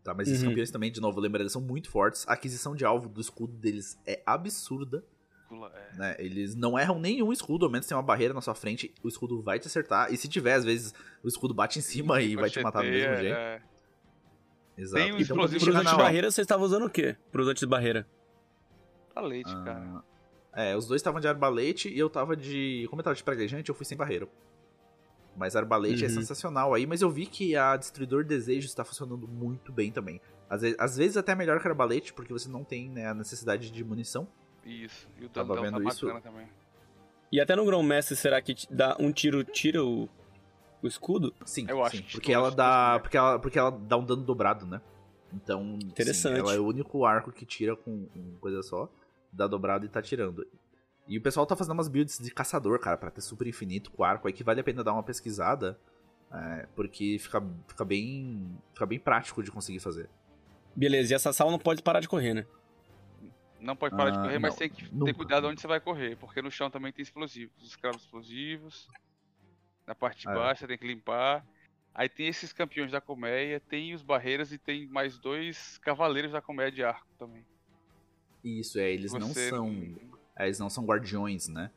Tá, mas esses uhum. campeões também, de novo, lembra, eles são muito fortes. A aquisição de alvo do escudo deles é absurda. É. Né? Eles não erram nenhum escudo, ao menos tem uma barreira na sua frente, o escudo vai te acertar. E se tiver, às vezes, o escudo bate em cima e vai te matar do mesmo é, jeito. Exato. Tem um então, explosivo então, de barreira, você estava usando o quê? Produto de barreira? Arbalete, ah, cara. É, os dois estavam de arbalete e eu tava de. Como eu tava de praguejante, eu fui sem barreira. Mas arbalete é uhum. é sensacional aí, mas eu vi que a Destruidor Desejo está funcionando muito bem também. Às vezes, às vezes até melhor que arbalete, porque você não tem né, a necessidade de munição. Isso, e o Tava vendo tá isso. também. E até no Grão Mestre, será que dá um tiro tira o, o escudo? Sim, eu acho. Sim, porque ela dá. Porque ela, porque ela dá um dano dobrado, né? Então, Interessante. Sim, ela é o único arco que tira com, com coisa só dá dobrado e tá tirando. E o pessoal tá fazendo umas builds de caçador, cara, para ter super infinito com arco aí que vale a pena dar uma pesquisada. É, porque fica, fica bem. Fica bem prático de conseguir fazer. Beleza, e essa sala não pode parar de correr, né? Não pode parar ah, de correr, não, mas tem que nunca. ter cuidado onde você vai correr, porque no chão também tem explosivos, os escravos explosivos. Na parte de ah, baixo é. tem que limpar. Aí tem esses campeões da colmeia, tem os barreiras e tem mais dois cavaleiros da colmeia de arco também. Isso, é, eles Você... não são. É, eles não são guardiões, né?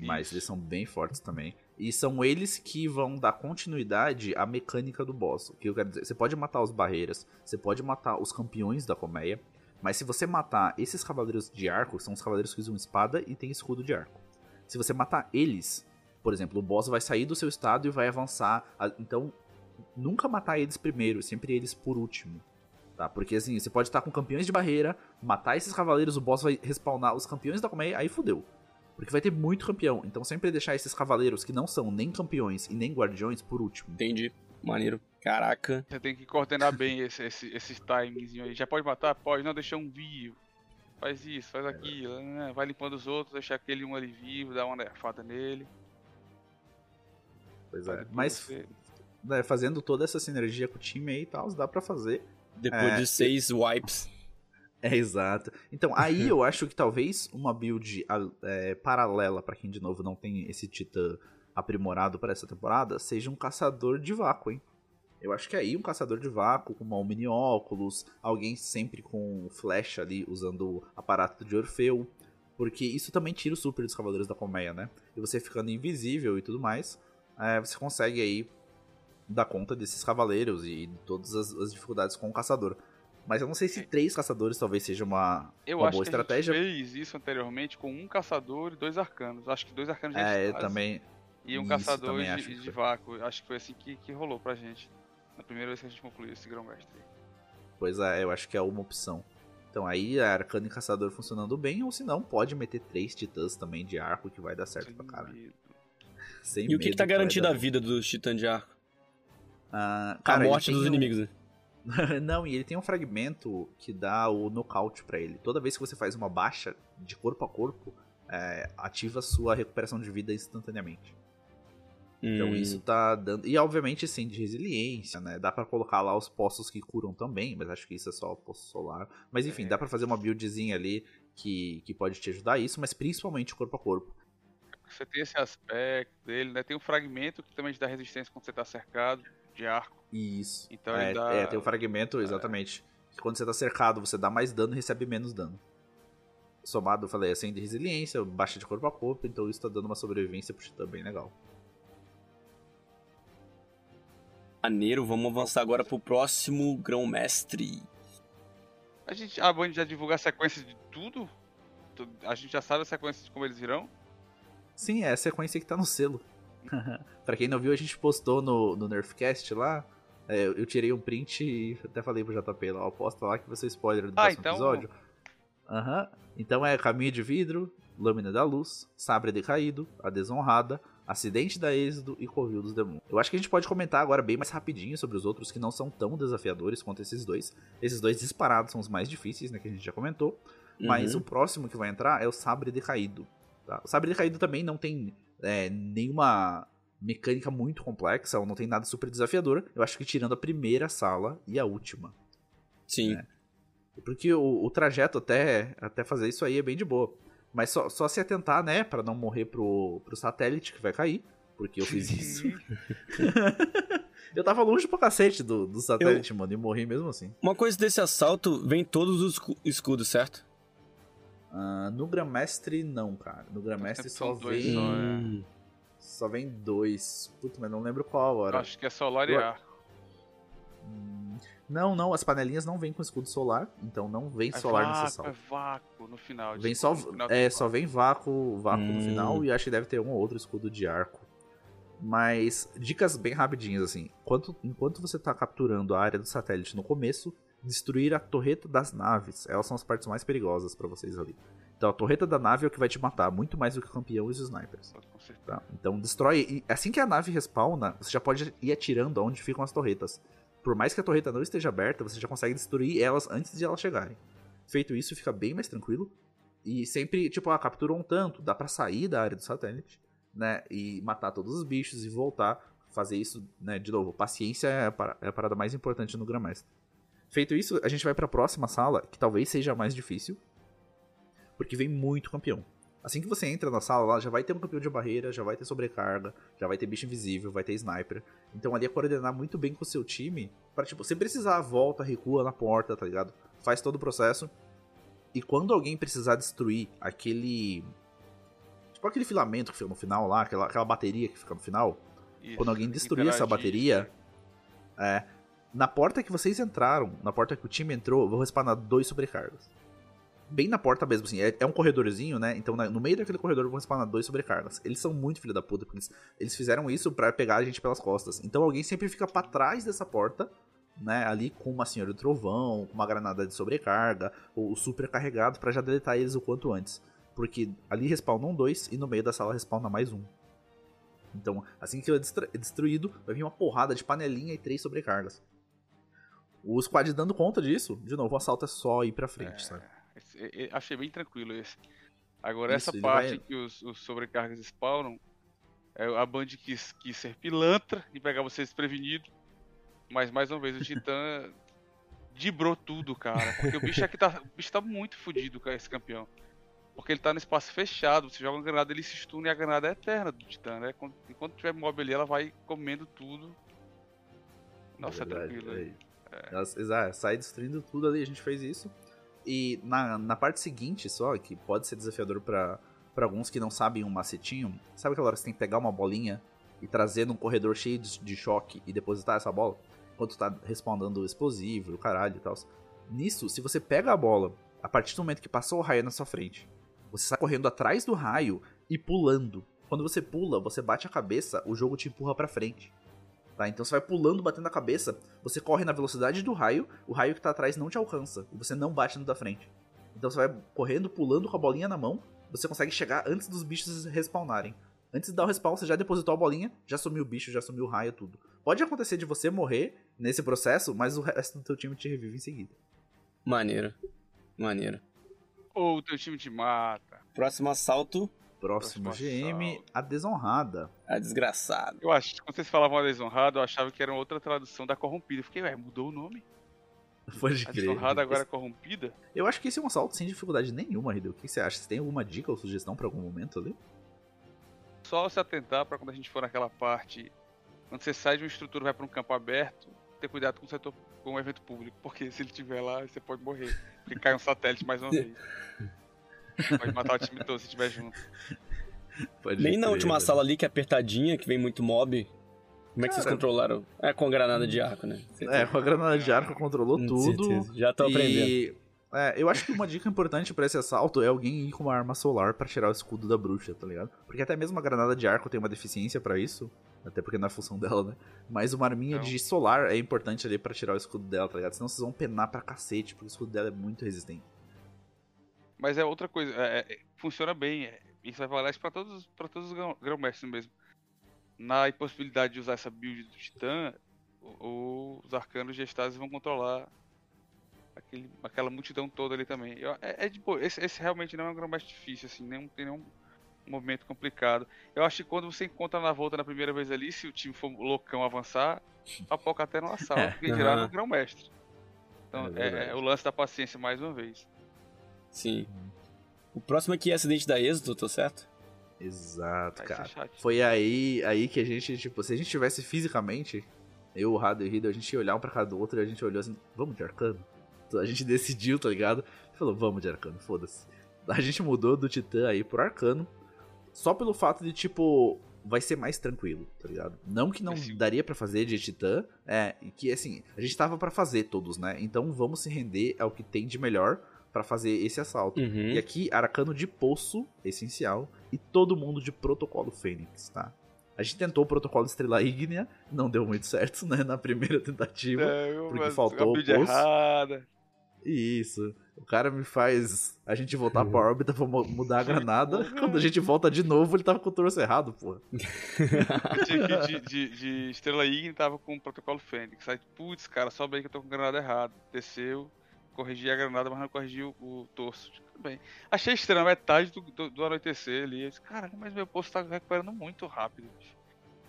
Isso. Mas eles são bem fortes também. E são eles que vão dar continuidade à mecânica do boss. O que eu quero dizer? Você pode matar os barreiras, você pode matar os campeões da colmeia, mas se você matar esses cavaleiros de arco, são os cavaleiros que usam espada e tem escudo de arco. Se você matar eles, por exemplo, o boss vai sair do seu estado e vai avançar. Então, nunca matar eles primeiro, sempre eles por último tá? Porque assim, você pode estar com campeões de barreira, matar esses cavaleiros, o boss vai respawnar os campeões da colmeia, aí fodeu. Porque vai ter muito campeão. Então sempre deixar esses cavaleiros que não são nem campeões e nem guardiões por último. Entendi. Maneiro. Caraca. Você tem que coordenar bem esse, esse, esses timings aí. Já pode matar? Pode. Não, deixar um vivo. Faz isso, faz aquilo. Né? Vai limpando os outros, deixar aquele um ali vivo, dá uma nerfada nele. Pois é. Mas né, fazendo toda essa sinergia com o time aí e tal, dá pra fazer depois é, de seis wipes. É, exato. Então, aí eu acho que talvez uma build é, paralela, para quem de novo não tem esse titã aprimorado para essa temporada, seja um caçador de vácuo, hein? Eu acho que aí um caçador de vácuo com um mini óculos, alguém sempre com flecha ali, usando o aparato de Orfeu, porque isso também tira o super dos Cavaleiros da Colmeia, né? E você ficando invisível e tudo mais, é, você consegue aí dar conta desses cavaleiros e de todas as, as, dificuldades com o caçador. Mas eu não sei se é. três caçadores talvez seja uma, eu uma acho boa que estratégia. Eu fez isso anteriormente com um caçador e dois arcanos. Acho que dois arcanos de É, eu também. E um isso, caçador de, de vácuo. Acho que foi assim que, que rolou pra gente. Na primeira vez que a gente concluiu esse grão-mestre. Pois é, eu acho que é uma opção. Então aí a arcano e caçador funcionando bem, ou se não, pode meter três titãs também de arco que vai dar certo Sem pra cara. Sem e o que, que tá garantido a vida dos titãs de arco? Uh, cara, a morte dos um... inimigos. Né? Não, e ele tem um fragmento que dá o nocaute para ele. Toda vez que você faz uma baixa de corpo a corpo, é, ativa sua recuperação de vida instantaneamente. Então Hum. isso tá dando. E obviamente, sim, de resiliência, né? Dá pra colocar lá os postos que curam também, mas acho que isso é só o posto solar. Mas enfim, É. dá pra fazer uma buildzinha ali que, que pode te ajudar a isso, mas principalmente corpo a corpo. Você tem esse aspecto dele, né? Tem um fragmento que também te dá resistência quando você tá cercado de arco. Isso. Então é, ele dá- é, tem o fragmento, exatamente. Que quando você tá cercado, você dá mais dano e recebe menos dano. Somado, eu falei, assim, de resiliência, baixa de corpo a corpo, então isso tá dando uma sobrevivência pro Titã bem legal. Maneiro, vamos avançar agora pro próximo grão-mestre. A gente, a Band já divulga a sequência de tudo? Tu- A gente já sabe a sequência de como eles virão? Sim, é a sequência que tá no selo. pra quem não viu, a gente postou no, no Nerfcast lá. é, eu tirei um print e até falei pro JP lá, ó, posta lá que vai ser spoiler do Ah, próximo então- episódio. Aham. Então é Caminho de Vidro, Lâmina da Luz, Sabre Decaído, A Desonrada, Acidente da Êxodo e Covil dos Demônios. Eu acho que a gente pode comentar agora bem mais rapidinho sobre os outros que não são tão desafiadores quanto esses dois. Esses dois disparados são os mais difíceis, né, que a gente já comentou. Mas Uhum. o próximo que vai entrar é o Sabre Decaído. tá? O Sabre Decaído também não tem é, nenhuma mecânica muito complexa, ou não tem nada super desafiador. Eu acho que tirando a primeira sala e a última. Sim. É. Porque o, o trajeto até, até fazer isso aí é bem de boa. Mas só, só se atentar, né, Pra não morrer pro, pro satélite que vai cair. Porque eu fiz isso. eu tava longe pra cacete do, do satélite, mano, e morri mesmo assim. Uma coisa desse assalto, vem todos os escu- escudos, certo? Ah, no Grandmestre, não, cara. No Grandmestre São só dois vem. só, é. Hum. Só vem dois. Puta, mas não lembro qual agora. Acho que é solar e arco. Hum, Não, não, as panelinhas não vêm com escudo solar, então não vem É solar vácuo, nesse salto. É vácuo no final. Vem só, no final é, só vem vácuo, vácuo no Hum. final e acho que deve ter um ou outro escudo de arco. Mas dicas bem rapidinhas assim. Enquanto, enquanto você tá capturando a área do satélite no começo, destruir a torreta das naves. Elas são as partes mais perigosas pra vocês ali. Então a torreta da nave é o que vai te matar, muito mais do que o campeão e os snipers. Certeza. Tá? Então destrói. E assim que a nave respawna, você já pode ir atirando onde ficam as torretas. Por mais que a torreta não esteja aberta, você já consegue destruir elas antes de elas chegarem. Feito isso, fica bem mais tranquilo. E sempre, tipo, ah, capturou um tanto, dá pra sair da área do satélite, né? E matar todos os bichos e voltar. Fazer isso, né? De novo, paciência é a para- é a parada mais importante no Grandmaster. Feito isso, a gente vai pra próxima sala, que talvez seja a mais difícil. Porque vem muito campeão. Assim que você entra na sala lá, já vai ter um campeão de barreira, já vai ter sobrecarga, já vai ter bicho invisível, vai ter sniper. Então ali é coordenar muito bem com o seu time pra, tipo, se precisar, volta, recua na porta, tá ligado? Faz todo o processo. E quando alguém precisar destruir aquele. Tipo aquele filamento que fica no final lá, aquela, aquela bateria que fica no final. Isso, Quando alguém destruir essa bateria, é. Na porta que vocês entraram, na porta que o time entrou, vão respawnar dois sobrecargas. Bem na porta mesmo, assim. É, é um corredorzinho, né? Então na- no meio daquele corredor vão respawnar dois sobrecargas. Eles são muito filho da puta, porque eles, eles fizeram isso pra pegar a gente pelas costas. Então alguém sempre fica pra trás dessa porta, né? Ali com uma senhora do trovão, com uma granada de sobrecarga, ou super carregado pra já deletar eles o quanto antes. Porque ali respawnam dois e no meio da sala respawna mais um. Então, assim que ele é destruído, vai vir uma porrada de panelinha e três sobrecargas. O squad dando conta disso, de novo, o assalto é só ir pra frente, É. sabe? Esse- achei bem tranquilo esse. Agora, Isso, essa parte vai- que os, os sobrecargas spawnam, é, a Band quis, quis ser pilantra e pegar você desprevenido. Mas, mais uma vez, o Titã dibrou tudo, cara. Porque o bicho aqui tá, o bicho tá muito fodido com esse campeão. Porque ele tá no espaço fechado, você joga uma granada, ele se stuna e a granada é eterna do Titã, né? Enquanto tiver mob ali, ela vai comendo tudo. Nossa, é, Verdade, tranquilo. é. Elas- Exato, sai destruindo tudo ali, a gente fez isso. E na, na parte seguinte, só, que pode ser desafiador pra alguns que não sabem um macetinho, sabe aquela hora que você tem que pegar uma bolinha e trazer num corredor cheio de, de choque e depositar essa bola? Enquanto tá respawnando o explosivo, caralho e tal. Nisso, se você pega a bola, a partir do momento que passou o raio na sua frente, você sai correndo atrás do raio e pulando. Quando você pula, você bate a cabeça, o jogo te empurra pra frente. Tá? Então você vai pulando, batendo a cabeça, você corre na velocidade do raio, o raio que tá atrás não te alcança, e você não bate no da frente. Então você vai correndo, pulando com a bolinha na mão, você consegue chegar antes dos bichos respawnarem. Antes de dar o respawn, você já depositou a bolinha, já sumiu o bicho, já sumiu o raio, tudo. Pode acontecer de você morrer nesse processo, mas o resto do teu time te revive em seguida. Maneiro. Maneiro. Ou o teu time te mata. Próximo assalto, Próximo Próximo GM, a desonrada. Ah, desgraçado. Eu acho, quando vocês falavam a desonrada, eu achava que era outra tradução da corrompida. Eu fiquei, ué, mudou o nome? Pode A crer. desonrada agora é corrompida? Eu acho que esse é um assalto sem dificuldade nenhuma, Hideo. O que você acha? Você tem alguma dica ou sugestão pra algum momento ali? Só se atentar pra quando a gente for naquela parte, quando você sai de uma estrutura e vai pra um campo aberto, ter cuidado com o setor, com o evento público, porque se ele estiver lá, você pode morrer. Porque cai um satélite mais uma vez. Pode matar o time todo se estiver junto. Pode Nem na crer, última velho. sala ali, que é apertadinha, que vem muito mob. Como é que vocês controlaram? É com a granada de arco, né? É, com a granada de arco controlou Hum, tudo. certeza. Já tô aprendendo. E, é, eu acho que uma dica importante pra esse assalto é alguém ir com uma arma solar pra tirar o escudo da bruxa, tá ligado? Porque até mesmo a granada de arco tem uma deficiência pra isso. Até porque não é função dela, né? Mas uma arminha Não. de solar é importante ali pra tirar o escudo dela, tá ligado? Senão vocês vão penar pra cacete, porque o escudo dela é muito resistente. Mas é outra coisa, é- é- funciona bem. é- isso vai valer pra todos, pra todos os grão- grão-mestres mesmo. Na impossibilidade de usar essa build do Titã, o- o- os arcanos gestados vão controlar aquele, aquela multidão toda ali também. Eu- é, é de boa, esse, esse realmente não é um grão-mestre difícil, assim, não tem nenhum movimento complicado. Eu acho que quando você encontra na volta na primeira vez ali, se o time for loucão avançar, papoca até no assalto, É. porque dirá Aham. no grão-mestre. Então É é, é o lance da paciência mais uma vez. Sim. O próximo aqui é acidente da êxito, tô certo? Exato, cara. Foi aí, aí que a gente, tipo, se a gente tivesse fisicamente, eu, o Rado e o Hideo, a gente ia olhar um pra cada do outro e a gente olhou assim, vamos de arcano? Então, A gente decidiu, tá ligado? Falou, vamos de arcano, foda-se. A gente mudou do Titã aí pro arcano, só pelo fato de, tipo, vai ser mais tranquilo, tá ligado? Não que não Esse- daria pra fazer de Titã, é, e que assim, a gente tava pra fazer todos, né? Então vamos se render ao que tem de melhor pra fazer esse assalto. Uhum. E aqui, Aracano de Poço, essencial, e todo mundo de Protocolo Fênix, tá? A gente tentou o Protocolo Estrela Ígnea, não deu muito certo, né, na primeira tentativa. É, porque faltou a o poço. errada. Isso. O cara me faz a gente voltar Uhum. pra órbita pra mu- mudar a granada. Quando a gente volta de novo, ele tava com o torso errado, porra. De, de, de Estrela Igni tava com o protocolo Fênix. Aí, putz, cara, só bem que eu tô com granada errada. Desceu, corrigi a granada, mas não corrigi o, o torso. Tudo bem. Achei estranho, metade do, do, do anoitecer ali. Eu disse, caralho, mas meu posto tá recuperando muito rápido.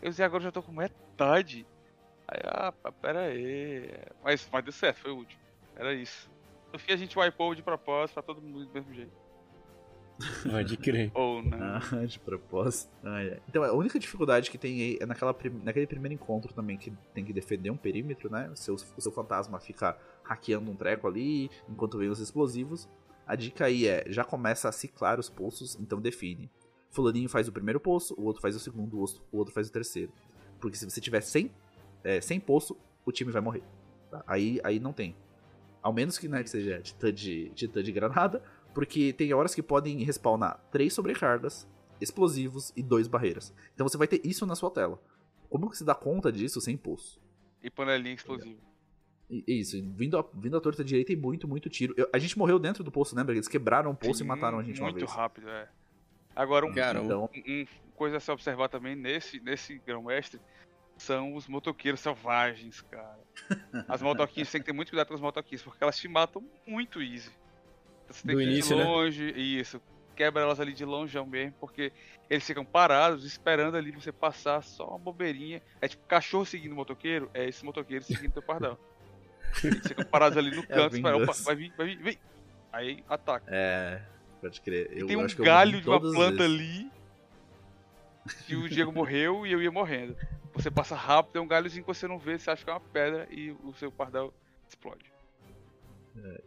Eu disse, agora eu já tô com metade. Aí, ah, pera aí. Mas, mas deu certo, foi último. Era isso. No fim a gente wipou de propósito pra todo mundo do mesmo jeito. Pode crer. Ou não. Ah, de propósito. Ai, ai. Então, a única dificuldade que tem aí é naquela prim- naquele primeiro encontro também, que tem que defender um perímetro, né? O seu, o seu fantasma fica hackeando um treco ali, enquanto vem os explosivos. A dica aí é, já começa a ciclar os poços, então define. Fulaninho faz o primeiro poço, o outro faz o segundo, o outro, o outro faz o terceiro. Porque se você tiver 100, é, 100 poço, o time vai morrer. tá? Aí, aí não tem. Ao menos que, né, que seja titã de, titã de granada, porque tem horas que podem respawnar três sobrecargas, explosivos e dois barreiras. Então você vai ter isso na sua tela. Como que você dá conta disso sem poço? E panelinha explosiva. E- Isso, vindo a, vindo a torta direita e muito, muito tiro. Eu- a gente morreu dentro do poço, lembra? Eles quebraram o poço Sim, e mataram a gente uma Muito vez. rápido, é. Agora, um, Cara, Então, um- um coisa a se observar também nesse, nesse grão-mestre são os motoqueiros selvagens, cara. As motoquinhas, tem que ter muito cuidado com as motoquinhas, porque elas te matam muito easy. Você tem Do que ir início, de né? longe, isso. Quebra elas ali de longeão mesmo, porque eles ficam parados, esperando ali você passar só uma bobeirinha. É tipo cachorro seguindo o motoqueiro, é esse motoqueiro seguindo teu pardal. Eles ficam parados ali no É canto, esperando, opa, vai vir, vai vir, vem. Aí ataca. é. Pode crer. E Eu tem um galho de uma planta ali. Que o Diego morreu e eu ia morrendo. Você passa rápido, é um galhozinho que você não vê, você acha que é uma pedra e o seu pardal explode.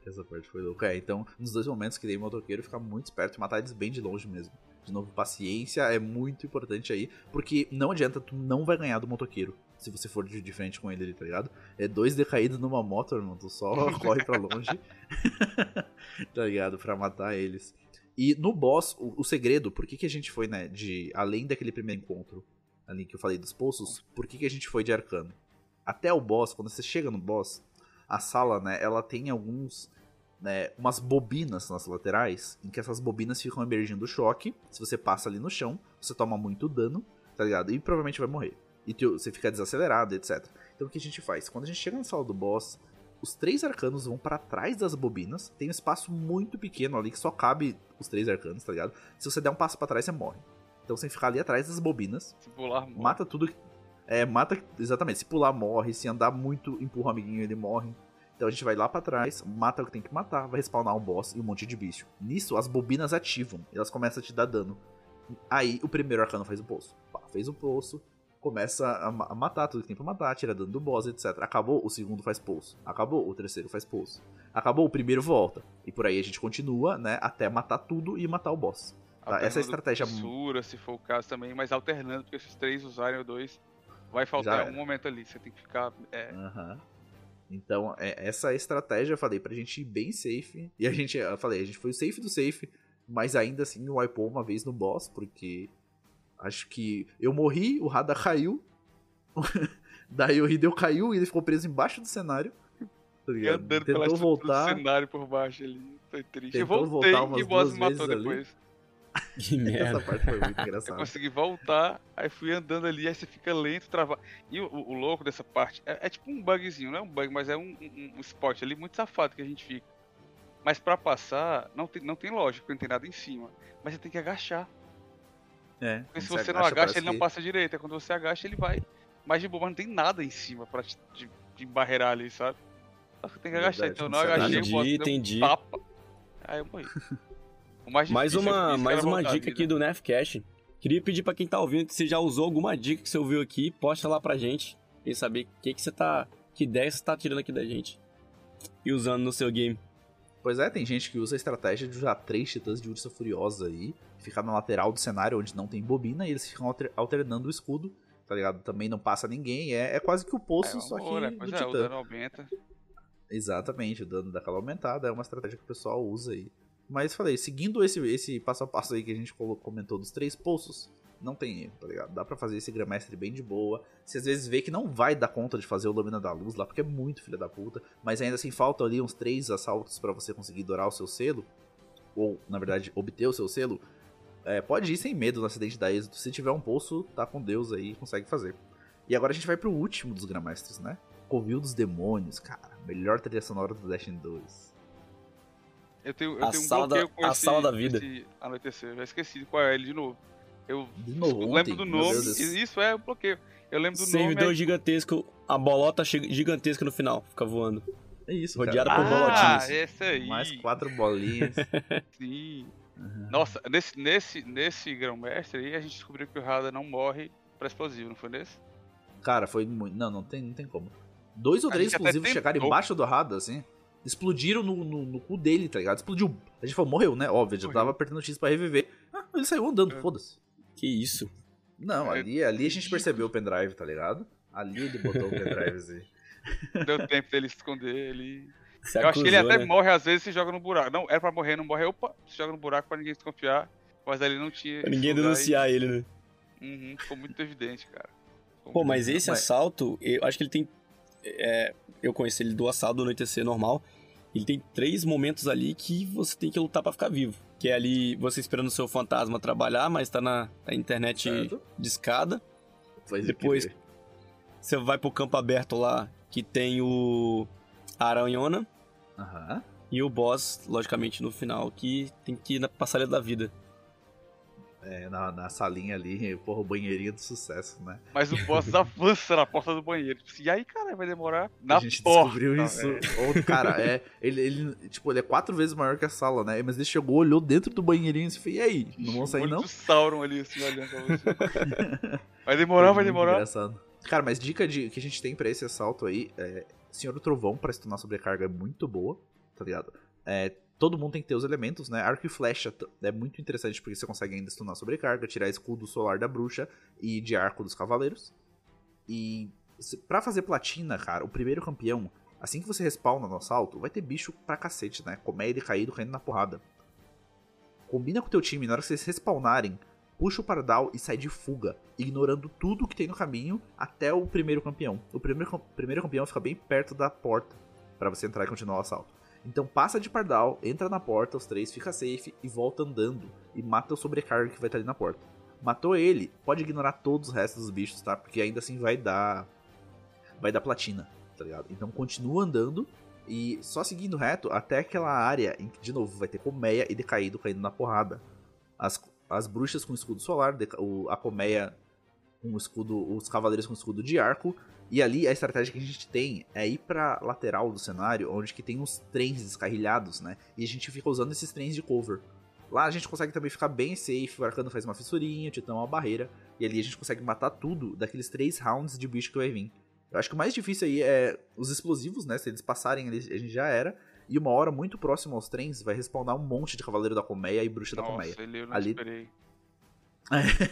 Essa parte foi louca. É, então, nos dois momentos que dei motoqueiro, ficar muito esperto e matar eles bem de longe mesmo. De novo, paciência é muito importante aí, porque não adianta, tu não vai ganhar do motoqueiro se você for de, de frente com ele ali, tá ligado? É dois decaídos numa moto, irmão, tu só corre pra longe, tá ligado? Pra matar eles. E no boss, o, o segredo, por que, que a gente foi, né, de. Além daquele primeiro encontro ali que eu falei dos poços, por que, que a gente foi de arcano? Até o boss, quando você chega no boss, a sala, né, ela tem alguns. Né, umas bobinas nas laterais, em que essas bobinas ficam emergindo choque. Se você passa ali no chão, você toma muito dano, tá ligado? E provavelmente vai morrer. E teu- você fica desacelerado, etc. Então o que a gente faz? Quando a gente chega na sala do boss, os três arcanos vão para trás das bobinas. Tem um espaço muito pequeno ali que só cabe os três arcanos, tá ligado? Se você der um passo para trás, você morre. Então você ficar ali atrás das bobinas. Pular, morre. Mata tudo. É, mata. Exatamente. Se pular, morre. Se andar muito, empurra o amiguinho, ele morre. Então a gente vai lá pra trás, mata o que tem que matar, vai respawnar um boss e um monte de bicho. Nisso, as bobinas ativam. E elas começam a te dar dano. Aí o primeiro arcano faz o poço. Pá, fez o poço. Começa a, ma- a matar tudo que tem pra matar, tira dano do boss, etc. Acabou, o segundo faz pulso. Acabou, o terceiro faz pulso. Acabou, o primeiro volta. E por aí a gente continua, né? Até matar tudo e matar o boss. Tá, essa é a estratégia. Fissura, se for o caso também, mas alternando, porque esses três usarem o dois, vai faltar era. um momento ali. Você tem que ficar. É, Aham. Então, é, essa é estratégia, eu falei, pra gente ir bem safe. E a gente, eu falei, a gente foi o safe do safe, mas ainda assim wipou uma vez no boss, porque acho que eu morri, o Rada caiu, daí o Hideo caiu e ele ficou preso embaixo do cenário. Tá e andando pela Tentou estrutura voltar, do cenário por baixo ali. Foi triste. Eu Tentou voltei voltar umas e o boss me matou ali. depois. Que essa merda. parte foi muito Eu engraçada. consegui voltar, aí fui andando ali, aí você fica lento, travado. E o, o- o louco dessa parte é, é tipo um bugzinho, não é um bug, mas é um, um, um spot ali muito safado que a gente fica. Mas pra passar, não tem, não tem lógica, porque não tem nada em cima. Mas você tem que agachar. É, Porque se você não agacha, agacha, parece ele não que- passa direito. É quando você agacha, ele vai. Mas de boa, mas não tem nada em cima pra te, de, de barreirar ali, sabe? Só que você tem que agachar. Verdade, Então eu não agachei, agacha. o boss deu um Entendi, entendi. tapa. Aí eu morri. O mais Mais é uma, mais uma dica aqui do Nefcast. Queria pedir pra quem tá ouvindo que você já usou alguma dica que você ouviu aqui, posta lá pra gente. E saber o que, que você tá. Que ideia você tá tirando aqui da gente. E usando no seu game. Pois é, tem gente que usa a estratégia de usar três titãs de ursa furiosa aí, ficar na lateral do cenário onde não tem bobina e eles ficam alter- alternando o escudo, tá ligado? Também não passa ninguém, é, é quase que o poço, É, só que é, do é, o titã. dano aumenta. Exatamente, o dano daquela aumentada é uma estratégia que o pessoal usa aí. Mas falei, seguindo esse, esse passo a passo aí que a gente comentou dos três poços, não tem erro, tá ligado? Dá pra fazer esse Grandmaster bem de boa. Você às vezes vê que não vai dar conta de fazer o Lâmina da Luz lá, porque é muito filha da puta. Mas ainda assim, faltam ali uns três assaltos pra você conseguir dourar o seu selo. Ou, na verdade, obter o seu selo. É, pode ir sem medo no acidente da êxito. Se tiver um poço, tá com Deus aí, consegue fazer. E agora a gente vai pro último dos Grandmasters, né? Covil dos Demônios, cara. Melhor trilha sonora do Destiny 2. Eu tenho, eu A tenho um sala da- bloqueio com a esse, sala da vida. esse anoitecer. Eu já esqueci qual é ele de novo. Eu De novo, eu ontem, lembro do nome. Isso é o bloqueio. Eu lembro do Servidor nome. aí- gigantesco, a bolota gigantesca no final, fica voando. É isso, Rodeada cara. por Ah, bolotinhas. esse aí. Mais quatro bolinhas. Sim. Uhum. Nossa, nesse, nesse, nesse grão-mestre aí, a gente descobriu que o Rada não morre pra explosivo, não foi nesse? Cara, foi muito. Não, não tem, não tem como. Dois ou três explosivos chegaram embaixo do Rada, assim. Explodiram no, no, no cu dele, tá ligado? Explodiu. A gente falou, morreu, né? Óbvio, já tava apertando o X pra reviver. Ah, ele saiu andando, É. foda-se. Que isso? Não, É ali, ali a gente percebeu o pendrive, tá ligado? Ali ele botou o pendrive assim. Deu tempo dele se esconder. Ele... Se Eu acho que ele acusou, até né? morre às vezes e se joga no buraco. Não, era pra morrer, não morre. Opa, se joga no buraco pra ninguém desconfiar. Mas ali não tinha. Pra ninguém denunciar ele, né? Uhum, ficou muito evidente, cara. Ficou Pô, mas esse Mas- assalto, eu acho que ele tem. é, eu conheci ele do assalto do anoitecer normal. Ele tem três momentos ali que você tem que lutar pra ficar vivo. Que é ali você esperando o seu fantasma trabalhar, mas tá na, na internet Certo? de escada. Faz Depois-. Você vai pro campo aberto lá, que tem o a Aranhona. E o boss, logicamente, no final, que tem que ir na passarela da vida. É, na, na salinha ali, porra, o banheirinho do sucesso, né? Mas o boss avança na porta do banheiro. Tipo, e aí, cara, vai demorar? Na a gente porta. descobriu isso. velho. Ou, cara, é. Ele, ele, tipo, ele é quatro vezes maior que a sala, né? Mas ele chegou, olhou dentro do banheirinho e disse, e aí? Não vão O sair, não? do Sauron ali, assim, olhando pra você. vai demorar, vai demorar. Engraçado. Cara, mas dica de, que a gente tem pra esse assalto aí é. Senhor do Trovão pra stunar sobrecarga é muito boa, tá ligado? É, todo mundo tem que ter os elementos, né? Arco e flecha é muito interessante porque você consegue ainda stunar sobrecarga, tirar escudo solar da bruxa e de arco dos cavaleiros. E pra fazer platina, cara, o primeiro campeão, assim que você respawna no assalto, vai ter bicho pra cacete, né? Comédia caído caindo na porrada. Combina com o teu time, na hora que vocês respawnarem, puxa o pardal e sai de fuga, ignorando tudo que tem no caminho até o primeiro campeão. O primeiro, primeiro campeão fica bem perto da porta pra você entrar e continuar o assalto. Então passa de pardal, entra na porta, os três, fica safe e volta andando e mata o sobrecarga que vai estar ali na porta. Matou ele, pode ignorar todos os restos dos bichos, tá? Porque ainda assim vai dar vai dar platina, tá ligado? Então continua andando E só seguindo reto até aquela área em que, de novo, vai ter colmeia e decaído caindo na porrada. As, as bruxas com escudo solar, o- a colmeia com escudo, os cavaleiros com escudo de arco. E ali a estratégia que a gente tem é ir pra lateral do cenário, onde que tem uns trens descarrilhados, né? E a gente fica usando esses trens de cover. Lá a gente consegue também ficar bem safe, o arcano faz uma fissurinha, o titão é uma barreira. E ali a gente consegue matar tudo daqueles três rounds de bicho que vai vir. Eu acho que o mais difícil aí é os explosivos, né? Se eles passarem ali, a gente já era. E uma hora muito próximo aos trens, vai respawnar um monte de Cavaleiro da Colmeia e Bruxa da Colmeia. Nossa, eu não Ali- esperei.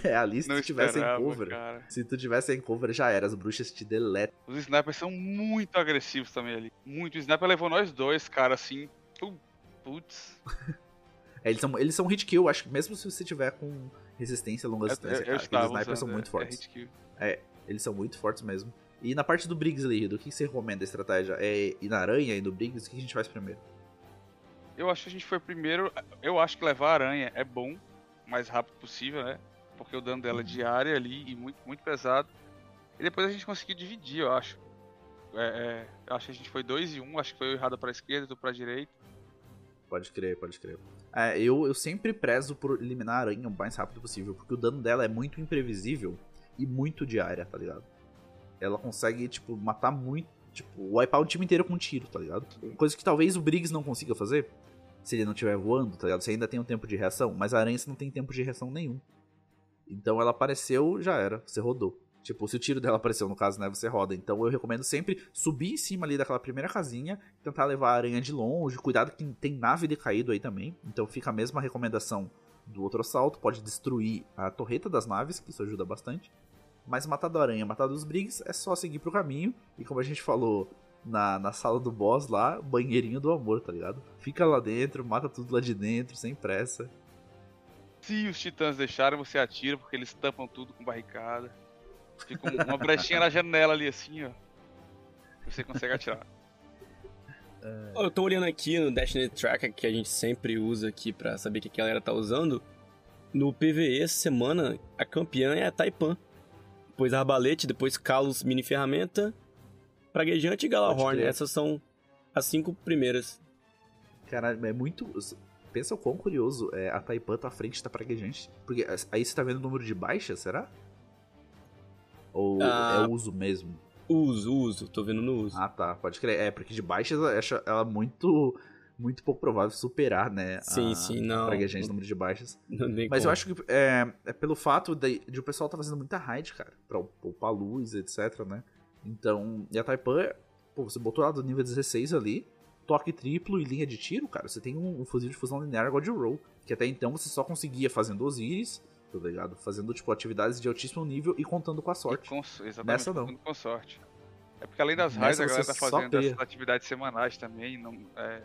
É, ali se Não tu tivesse em cover, cara. se tu tivesse em cover já era, as bruxas te deletam. Os snipers são muito agressivos também ali. Muito. O sniper levou nós dois, cara, assim. pu- Putz. É, eles são, eles são hit kill, acho que mesmo se você tiver com resistência a longa Eu, distância, eu cara, estava aqueles snipers são usando, muito é- fortes. É hit kill. Eles são muito fortes mesmo. E na parte do Briggs ali, do que você recomenda a estratégia? É ir na aranha e no Briggs? O que a gente faz primeiro? Eu acho que a gente foi primeiro. Eu acho que levar a aranha é bom, o mais rápido possível, né? Porque o dano dela é diário ali e muito, muito pesado. E depois a gente conseguiu dividir, eu acho. É, é, eu acho que a gente foi 2 e 1, um, acho que foi eu errado pra esquerda, tu pra direita. Pode crer, pode crer. É, eu, eu sempre prezo por eliminar a aranha o mais rápido possível, porque o dano dela é muito imprevisível e muito diária, tá ligado? Ela consegue, tipo, matar muito. Tipo, wipear o time inteiro com um tiro, tá ligado? Coisa que talvez o Briggs não consiga fazer se ele não estiver voando, tá ligado? Você ainda tem um tempo de reação, mas a aranha não tem tempo de reação nenhum. Então ela apareceu, já era, você rodou. Tipo, se o tiro dela apareceu, no caso, né, você roda. Então eu recomendo sempre subir em cima ali daquela primeira casinha, tentar levar a aranha de longe. Cuidado que tem nave decaído aí também. Então fica a mesma recomendação do outro assalto. Pode destruir a torreta das naves, que isso ajuda bastante. Mas matar da aranha, matar dos Briggs, é só seguir pro caminho. E como a gente falou na, na sala do boss lá, banheirinho do amor, tá ligado? Fica lá dentro, mata tudo lá de dentro, sem pressa. Se os titãs deixarem, você atira, porque eles tampam tudo com barricada. Fica um- uma brechinha na janela ali assim, ó. Você consegue atirar. Ó, Eu tô olhando aqui no Destiny Tracker, que a gente sempre usa aqui pra saber o que a galera tá usando. No PVE essa semana, a campeã é a Taipan. Depois Arbalete, depois Kalos Mini Ferramenta, Praguejante e Galahorn. Crer. Essas são as cinco primeiras. Caralho, é muito. Pensa o quão curioso é a Taipan tá à frente da praguejante. Porque aí você tá vendo o número de baixas, será? Ou Ah. é uso mesmo? Uso, uso, tô vendo no uso. Ah, tá, pode crer. É, porque de baixas ela muito. Muito pouco provável superar, né? Sim, a sim, não. Praguejante, número de baixas. Não Mas como. eu acho que é, é pelo fato de, de o pessoal tá fazendo muita raid, cara, pra poupar luz, etc, né? Então, e a Taipan, pô, você botou ela do nível 16 ali, toque triplo e linha de tiro, cara, você tem um, um fuzil de fusão linear God Roll, que até então você só conseguia fazendo Osiris, tá ligado? Fazendo, tipo, atividades de altíssimo nível e contando com a sorte. Com, exatamente, Nessa não. contando com sorte. É porque além das raids, a galera tá fazendo atividades semanais também, no, é,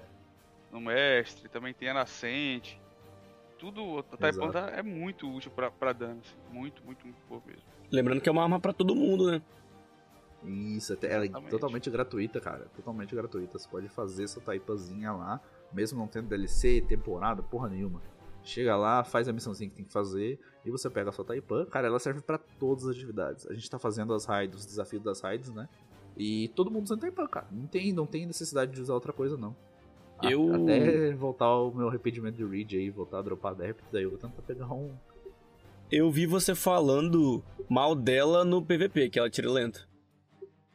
no mestre, também tem a nascente. Tudo, a Taipan tá- é muito útil pra, pra dano, assim, muito, muito, muito boa mesmo. Lembrando que é uma arma pra todo mundo, né? Isso, ela é Exatamente. totalmente gratuita, cara. Totalmente gratuita. Você pode fazer sua taipazinha lá, mesmo não tendo DLC, temporada, porra nenhuma. Chega lá, faz a missãozinha que tem que fazer e você pega a sua taipan. Cara, ela serve pra todas as atividades. A gente tá fazendo as raids, os desafios das raids, né? E todo mundo usando taipan, cara. Não tem, não tem necessidade de usar outra coisa, não. Eu- Até voltar o meu arrependimento de Reed aí, voltar a dropar adeptos, daí eu vou tentar pegar um. Eu vi você falando mal dela no PVP, que ela tira lento.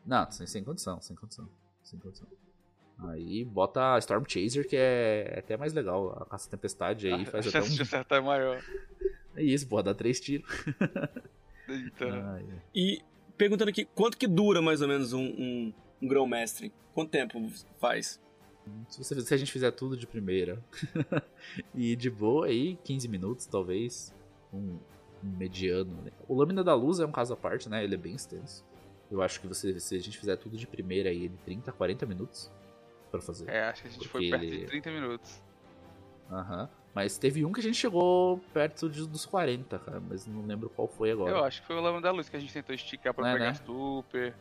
Não, sem, sem condição, sem condição. Sem condição. Aí bota a Storm Chaser, que é até mais legal. A caça tempestade aí faz a até chance de um. acertar é maior. É isso, pô, dá três tiros. Então, Ai, ai. E perguntando aqui, quanto que dura mais ou menos um, um, um grão-mestre? Quanto tempo faz? Se, você- se a gente fizer tudo de primeira e de boa aí, 15 minutos talvez. Um, um mediano. Né? O Lâmina da Luz é um caso à parte, né? Ele é bem extenso. Eu acho que você, se a gente fizer tudo de primeira aí, de 30, 40 minutos pra fazer. é, acho que a gente foi perto ele- de 30 minutos. Aham. Mas teve um que a gente chegou perto de- dos 40, cara. Mas não lembro qual foi agora. Eu acho que foi o Lama da Luz que a gente tentou esticar pra É, pegar né? super.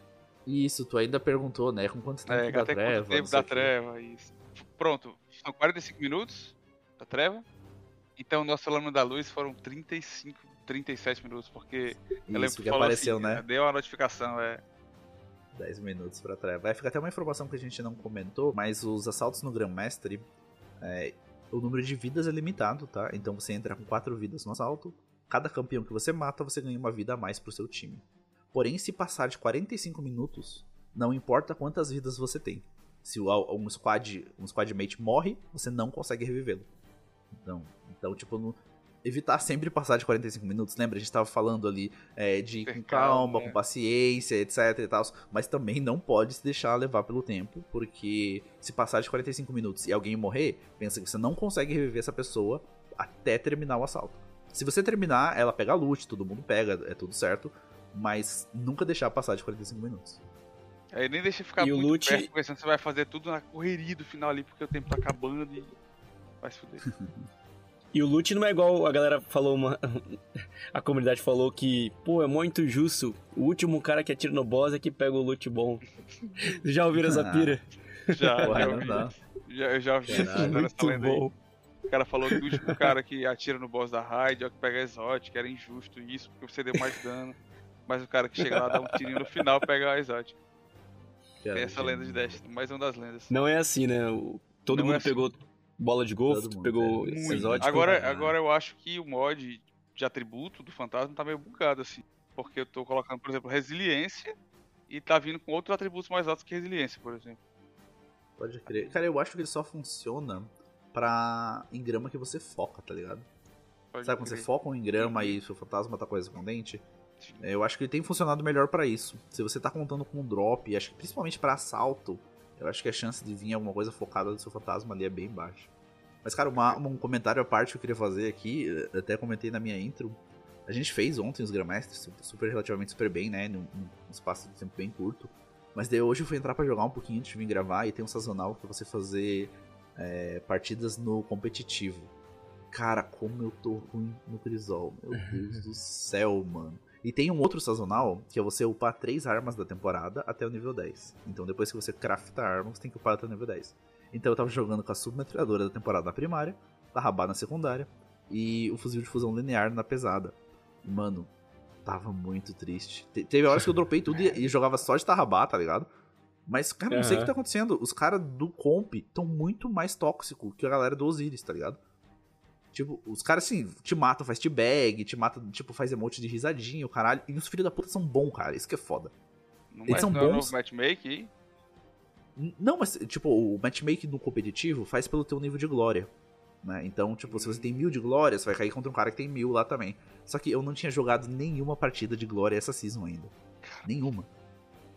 Isso, tu ainda perguntou, né? Com quanto tempo É, da até treva? quanto tempo da treva, isso. Pronto, são 45 minutos da treva. Então, nosso Lama da Luz foram 35, 37 minutos, porque eu lembro Isso que que apareceu, assim, né? Deu a notificação, é. 10 minutos pra trás. Vai ficar até uma informação que a gente não comentou, mas os assaltos no Grandmaster, é, o número de vidas é limitado, tá? Então você entra com 4 vidas no assalto. Cada campeão que você mata, você ganha uma vida a mais pro seu time. Porém, se passar de 45 minutos, não importa quantas vidas você tem. Se um squad, um squad mate morre, você não consegue revivê-lo. Então, então tipo, evitar sempre passar de 45 minutos. Lembra? A gente estava falando ali é, de ir com calma, com paciência, etc e tal. Mas também não pode se deixar levar pelo tempo, porque se passar de 45 minutos e alguém morrer, pensa que você não consegue reviver essa pessoa até terminar o assalto. Se você terminar, ela pega a loot, todo mundo pega, é tudo certo. Mas nunca deixar passar de 45 minutos. Aí nem deixa ficar e muito loot... perto, porque senão você vai fazer tudo na correria do final ali, porque o tempo tá acabando e vai se fuder. E o loot não é igual a galera falou, uma... a comunidade falou que, pô, é muito justo. O último cara que atira no boss é que pega o loot bom. Já ouviram essa pira? Já, Ué, já ouvi. Já, eu já ouvi essa lenda bom. O cara falou que o último cara que atira no boss da raid é o que pega exótico, era injusto isso, porque você deu mais dano. Mas o cara que chega lá dá um tirinho no final pega a exótico. Tem essa lenda de Destiny, mais uma das lendas. Não é assim, né? Todo não mundo é assim. pegou bola de golfe, tu pegou exótico. Agora, né? agora eu acho que o mod de atributo do fantasma tá meio bugado, assim. Porque eu tô colocando, por exemplo, resiliência e tá vindo com outros atributos mais altos que resiliência, por exemplo. Pode crer. Cara, eu acho que ele só funciona pra engrama que você foca, tá ligado? Pode Sabe crer. quando você foca um engrama e seu fantasma tá correspondente? Sim. Eu acho que ele tem funcionado melhor para isso. Se você tá contando com um drop, acho que principalmente para assalto, eu acho que a chance de vir alguma coisa focada do seu fantasma ali é bem baixa. Mas, cara, uma, um comentário à parte que eu queria fazer aqui, até comentei na minha intro. A gente fez ontem os Grandmasters super relativamente super bem, né? Num, num espaço de tempo bem curto. Mas daí hoje eu fui entrar para jogar um pouquinho antes de vir gravar e tem um sazonal para você fazer é, partidas no competitivo. Cara, como eu tô ruim no Crisol. Meu Deus do céu, mano. E tem um outro sazonal, que é você upar três armas da temporada até o nível 10. Então depois que você crafta a arma, você tem que upar até o nível 10. Então eu tava jogando com a submetralhadora da temporada na primária, a rabá na secundária e o fuzil de fusão linear na pesada. Mano, tava muito triste. Te teve horas que eu dropei tudo e, e jogava só de tarrabá, tá ligado? Mas, cara, não sei o que tá acontecendo. Os caras do comp estão muito mais tóxicos que a galera do Osiris, tá ligado? Tipo, os caras, assim, te matam, faz te-bag, te matam, tipo, faz emote de risadinha, o caralho. E os filhos da puta são bons, cara. Isso que é foda. Não Eles são bons. No matchmaking? Não, mas, tipo, o matchmaking no competitivo faz pelo teu nível de glória. Né? Então, tipo, se você tem mil de glória, você vai cair contra um cara que tem mil lá também. Só que eu não tinha jogado nenhuma partida de glória essa season ainda. Nenhuma.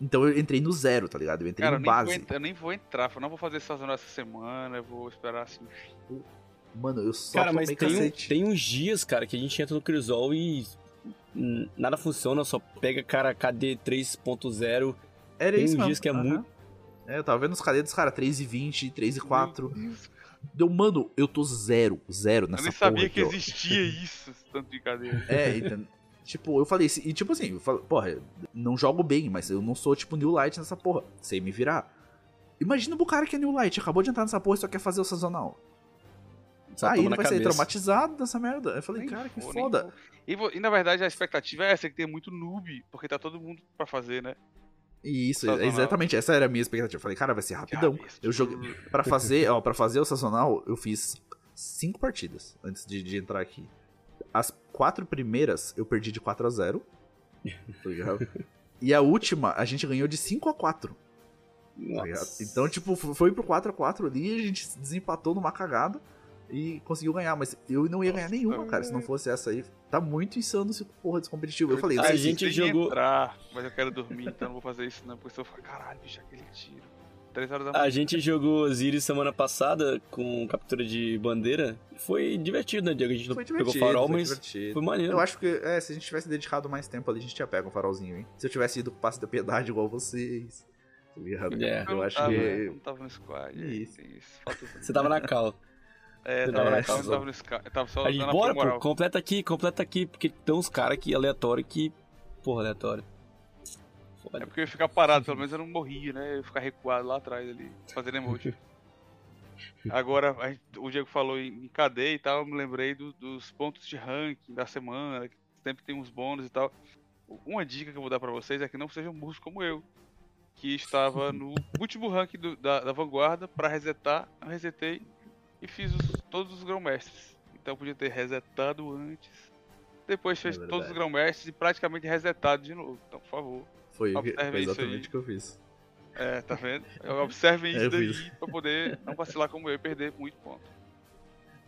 Então eu entrei no zero, tá ligado? Eu entrei cara, no base. eu nem vou entrar, eu não vou fazer essa zona essa semana, eu vou esperar assim. Mano, eu só Cara, mas tem, um, tem uns dias, cara, que a gente entra no Crisol e nada funciona, só pega, cara, KD 3.0. Era tem isso, uns mano. dias que é uhum. muito. É, eu tava vendo os KD dos caras 3,20, 3,4. Deu, mano, eu tô zero, zero nessa Eu nem sabia que existia isso, esse tanto de KD. É, então, tipo, eu falei, e tipo assim, eu falei, porra, não jogo bem, mas eu não sou tipo New Light nessa porra, sei me virar. Imagina o cara que é New Light, acabou de entrar nessa porra e só quer fazer o sazonal. Só Aí ele vai cabeça. sair traumatizado dessa merda. Eu falei, nem cara, que foda. E, e, na verdade a expectativa é essa, que tem muito noob, porque tá todo mundo pra fazer, né? Isso, sazonal. exatamente, essa era a minha expectativa. Eu falei, cara, vai ser rapidão. Eu joguei. Pra fazer, ó, pra fazer o sazonal, eu fiz cinco partidas antes de, de entrar aqui. As quatro primeiras eu perdi de 4 a 0 tá E a última, a gente ganhou de 5 a 4 tá Então, tipo, foi pro 4 a 4 ali e a gente desempatou numa cagada e conseguiu ganhar, mas eu não ia ganhar nenhuma, cara, se não fosse essa aí. Tá muito insano esse porra desse competitivo. Eu falei, a gente jogou. Entrar, mas eu quero dormir, então não vou fazer isso não, porque se eu falar, caralho, bicho, aquele tiro. 3 horas da manhã. A gente jogou Osiris semana passada com captura de bandeira. Foi divertido, né, Diego? A gente foi pegou farol, foi mas divertido. foi maneiro. Eu acho que é, se a gente tivesse dedicado mais tempo ali, a gente tinha pego um farolzinho, hein? Se eu tivesse ido com o passe da piedade igual vocês. Tá ligado? É. Eu, eu acho tava, que. Eu não tava no squad. Isso. isso. Você tava na cal. É, tava, é, tava, tava, no Sky, tava só Aí, bora, pô, completa aqui, completa aqui, porque tem uns caras aqui aleatório que. Porra, aleatório. Foda. É porque eu ia ficar parado, pelo menos eu não morria, né? Eu ia ficar recuado lá atrás ali, fazendo emote. Agora, gente, o Diego falou em, cadeia e tal, eu me lembrei do, dos pontos de ranking da semana, que sempre tem uns bônus e tal. Uma dica que eu vou dar pra vocês é que não sejam burros como eu. que estava no último rank do- da, da vanguarda para resetar. Eu resetei e fiz os- todos os grão-mestres. Então eu podia ter resetado antes. Depois fez É todos os grão-mestres e praticamente resetado de novo. Então, por favor. Foi, Observe foi isso exatamente o que eu fiz. É, tá vendo? Observem É, isso eu daí fiz. pra poder não vacilar como eu e perder muito ponto.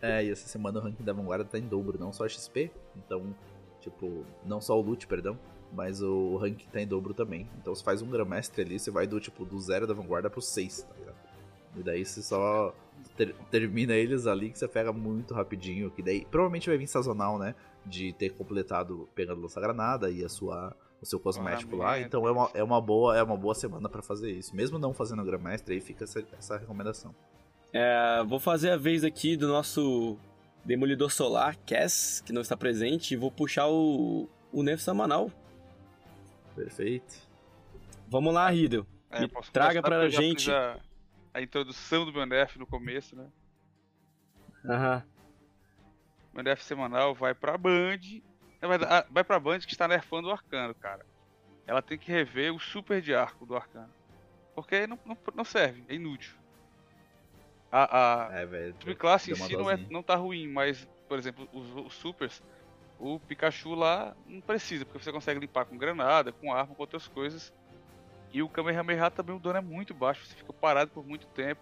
É, e essa semana o ranking da vanguarda tá em dobro, não só a XP. Então, tipo, não só o loot, perdão. Mas o ranking tá em dobro também. Então você faz um Grandmestre ali, você vai do tipo do zero da vanguarda pro 6, tá ligado? E daí você só ter- termina eles ali que você pega muito rapidinho. Que daí provavelmente vai vir sazonal, né? De ter completado pegando lança granada e a sua. O seu cosmético lá, Ferramenta, então é uma, é uma boa é uma boa semana pra fazer isso. Mesmo não fazendo Grandmestre, aí fica essa, essa recomendação. É, vou fazer a vez aqui do nosso Demolidor Solar, Cass, que não está presente, e vou puxar o, o nerf semanal. Perfeito. Vamos lá, Riddle. É, traga eu já gente. A, introdução do meu nerf no começo, né? Aham. Meu nerf semanal vai pra Band. Ah, vai pra Band que está nerfando o Arcano, cara. Ela tem que rever o super de arco do Arcano. Porque não, não, não serve, é inútil. A, a É, velho. subclasse em si não, é, não tá ruim, mas, por exemplo, os, os supers, o Pikachu lá não precisa, porque você consegue limpar com granada, com arma, com outras coisas. E o Kamehameha também o dano é muito baixo, você fica parado por muito tempo.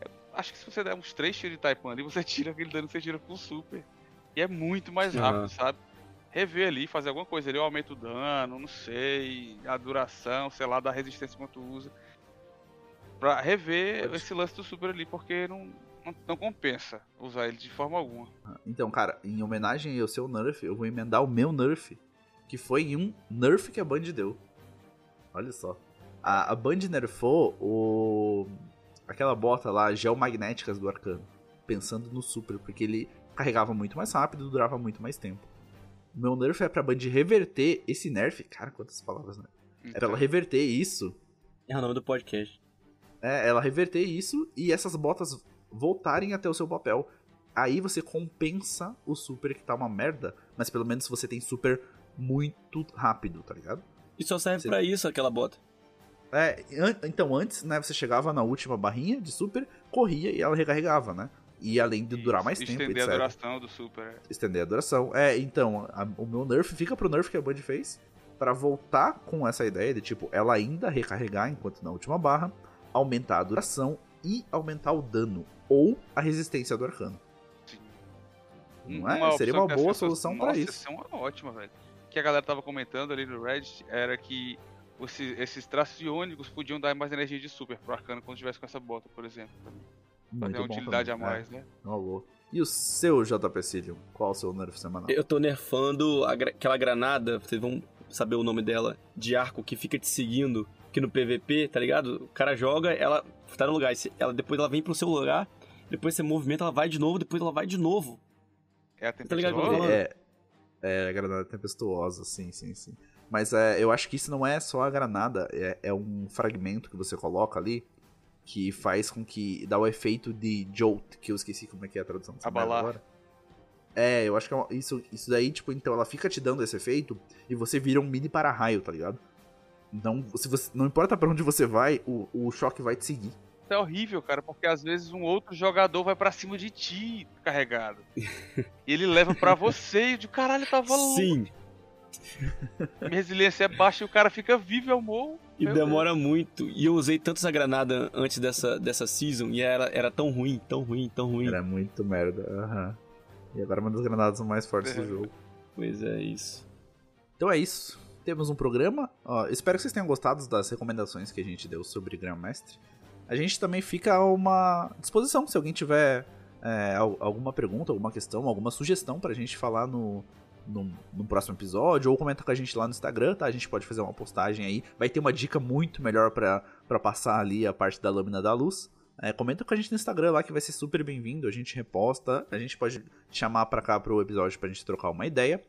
Eu acho que se você der uns 3 tiros de Taipan ali, você tira aquele dano que você tira com o super. E é muito mais rápido, Aham. sabe? Rever ali, fazer alguma coisa ali, eu aumento o dano, não sei, a duração, sei lá, da resistência quanto usa. Pra rever Pode. esse lance do super ali, porque não, não, não compensa usar ele de forma alguma. Então, cara, em homenagem ao seu nerf, eu vou emendar o meu nerf, que foi em um nerf que a Band deu. Olha só. A, a Band nerfou o aquela bota lá, geomagnéticas do Arcano, pensando no super, porque ele carregava muito mais rápido e durava muito mais tempo. Meu nerf é pra Band reverter esse nerf. Cara, quantas palavras, né? É pra ela reverter isso É o nome do podcast. é, ela reverter isso e essas botas voltarem até o seu papel. Aí você compensa o super que tá uma merda, mas pelo menos você tem super muito rápido, tá ligado? E só serve Sim. pra isso aquela bota. É, an- então antes, né, você chegava na última barrinha de super, corria e ela recarregava, né? E além de durar mais tempo, Estender etc. a duração do super. é. Estender a duração. É, então, a- o meu nerf fica pro nerf que a Band fez, pra voltar com essa ideia de, tipo, ela ainda recarregar enquanto na última barra, aumentar a duração e aumentar o dano, ou a resistência do arcano. Sim. Não é? Seria uma que as boa pessoas- solução pra Nossa, isso. É uma ótima, velho. O que a galera tava comentando ali no Reddit era que esse- esses traços iônicos podiam dar mais energia de super pro arcano quando tivesse com essa bota, por exemplo. Pra uma utilidade também. a mais, né? É, uma boa. E o seu JP Cilium? Qual o seu nerf semanal? Eu tô nerfando gra- aquela granada, vocês vão saber o nome dela, de arco que fica te seguindo aqui no PVP, tá ligado? O cara joga, ela tá no lugar, ela, depois ela vem pro seu lugar, depois você movimenta, ela vai de novo, depois ela vai de novo. É a Tá ligado? tempestade. É, é, a granada tempestuosa, sim, sim, sim. Mas é, eu acho que isso não é só a granada, é, é um fragmento que você coloca ali que faz com que dá o efeito de jolt, que eu esqueci como é que é a tradução Abalar. agora. É, eu acho que é uma- isso, isso daí, tipo, então ela fica te dando esse efeito e você vira um mini para-raio, tá ligado? Então, se você, não importa pra onde você vai, o, o choque vai te seguir. É horrível, cara, porque às vezes um outro jogador vai pra cima de ti carregado. e ele leva pra você e de caralho, tava louco. Sim, Minha resiliência é baixa e o cara fica vivo, eu morro. e demora muito. E eu usei tanto essa granada antes dessa, dessa season, e era, era tão ruim, tão ruim, tão ruim. Era muito merda. aham. E agora é uma das granadas mais fortes do É. jogo. Pois é, isso. Então é isso. Temos um programa. Ó, espero que vocês tenham gostado das recomendações que a gente deu sobre Grandmaster. A gente também fica a uma disposição se alguém tiver é, al- alguma pergunta, alguma questão, alguma sugestão pra gente falar no, no, no próximo episódio ou comenta com a gente lá no Instagram, tá? A gente pode fazer uma postagem aí. Vai ter uma dica muito melhor pra passar ali a parte da lâmina da luz. É, comenta com a gente no Instagram lá que vai ser super bem-vindo. A gente reposta. A gente pode chamar pra cá pro episódio pra gente trocar uma ideia.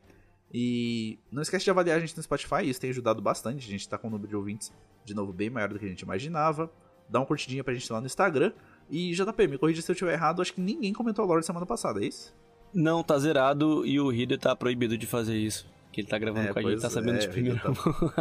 E não esquece de avaliar a gente no Spotify, isso tem ajudado bastante. A gente tá com um número de ouvintes de novo bem maior do que a gente imaginava. Dá uma curtidinha pra gente lá no Instagram. E JP, me corrija se eu estiver errado, acho que ninguém comentou a lore semana passada, é isso? Não, tá zerado e o Reader tá proibido de fazer isso. Que ele tá gravando É, com a gente, tá sabendo é, de primeira mão.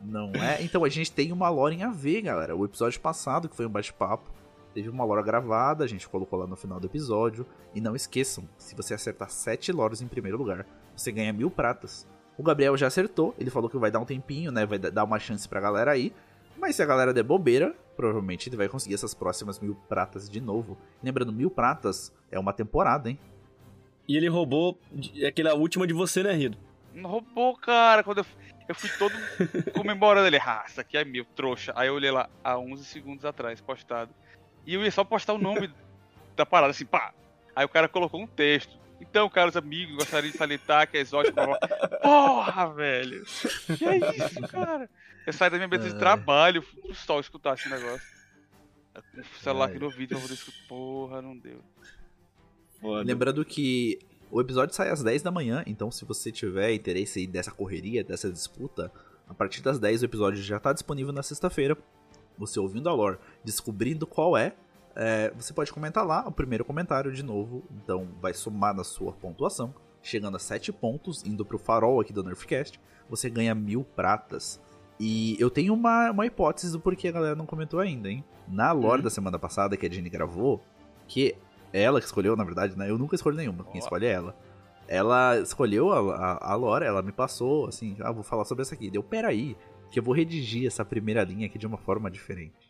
Não é? Então a gente tem uma lore em AV, galera. O episódio passado, que foi um bate-papo, teve uma lore gravada, a gente colocou lá no final do episódio. E não esqueçam, se você acertar 7 lores em primeiro lugar, você ganha mil pratas. O Gabriel já acertou, ele falou que vai dar um tempinho, né? Vai dar uma chance pra galera aí. Mas se a galera der bobeira, provavelmente ele vai conseguir essas próximas mil pratas de novo. Lembrando, mil pratas é uma temporada, hein? E ele roubou aquela última de você, né, Rido? Não roubou, cara. Quando eu, eu fui todo comemorando ele. Ah, isso aqui é meu, trouxa. Aí eu olhei lá, há 11 segundos atrás, postado. E eu ia só postar o nome da parada, assim, pá. Aí o cara colocou um texto. Então, caros amigos, gostaria de salientar que é exótico. Porra, velho! Que é isso, cara? Eu saí da minha mesa de trabalho pro sol escutar esse negócio. Com o celular aqui no ouvido pra poder escutar. Porra, não deu. Foda. Lembrando que o episódio sai às 10 da manhã, então se você tiver interesse dessa correria, dessa disputa, a partir das 10 o episódio já está disponível na sexta-feira. Você ouvindo a lore, descobrindo qual é, é, você pode comentar lá o primeiro comentário de novo, então vai somar na sua pontuação. Chegando a 7 pontos, indo pro farol aqui do Nerfcast, você ganha mil pratas. E eu tenho uma, uma hipótese do porquê a galera não comentou ainda, hein? Na lore uhum. da semana passada que a Jenny gravou, que ela que escolheu, na verdade, né? Eu nunca escolhi nenhuma, quem escolhe é ela. Ela escolheu a, a, a lore, ela me passou, assim, ah, vou falar sobre essa aqui. Deu, peraí, que eu vou redigir essa primeira linha aqui de uma forma diferente.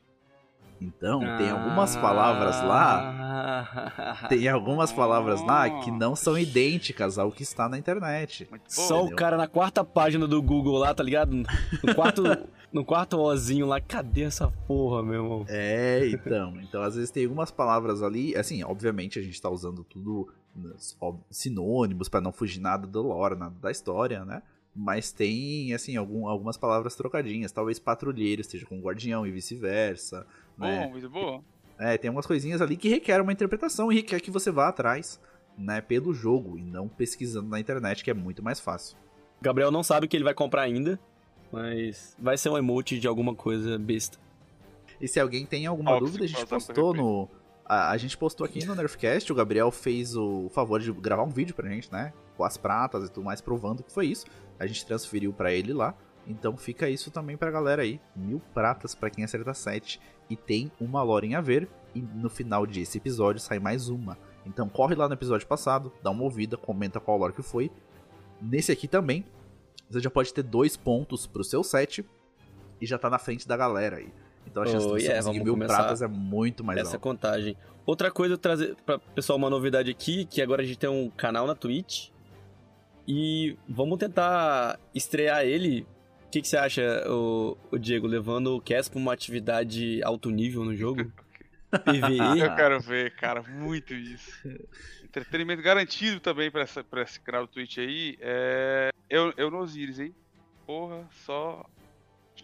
Então, ah. tem algumas palavras lá. Tem algumas palavras lá que não são idênticas ao que está na internet. Só entendeu? o cara na quarta página do Google lá, tá ligado? No quarto, no quarto ozinho lá, cadê essa porra, meu irmão? É, então. Então, às vezes tem algumas palavras ali. Assim, obviamente a gente tá usando tudo sinônimos para não fugir nada do lore, nada da história, né? Mas tem, assim, algum, algumas palavras trocadinhas. Talvez patrulheiro esteja com guardião e vice-versa. Né? Bom, muito bom. É, tem umas coisinhas ali que requerem uma interpretação e requer que você vá atrás, né, pelo jogo e não pesquisando na internet, que é muito mais fácil. Gabriel não sabe o que ele vai comprar ainda, mas vai ser um emote de alguma coisa besta. E se alguém tem alguma dúvida, a gente postou no. A, a, gente postou aqui no Nerfcast, o Gabriel fez o favor de gravar um vídeo pra gente, né? Com as pratas e tudo mais, provando que foi isso. A gente transferiu para ele lá. Então fica isso também pra galera aí. Mil pratas para quem acerta 7. E tem uma lore em a ver. E no final desse episódio sai mais uma. Então corre lá no episódio passado, dá uma ouvida, comenta qual lore que foi. Nesse aqui também, você já pode ter dois pontos pro seu set. E já tá na frente da galera aí. Então a chance oh, de você yeah, conseguir mil pratas é muito mais essa alta. contagem. Outra coisa, trazer pra pessoal uma novidade aqui, que agora a gente tem um canal na Twitch. E vamos tentar estrear ele. O que, que você acha, o, o Diego, levando o Cass pra uma atividade alto nível no jogo? PVE? Eu quero ver, cara, muito isso. Entretenimento garantido também pra, essa, pra esse canal do Twitch aí. É... Eu, eu no Osiris, hein? Porra, só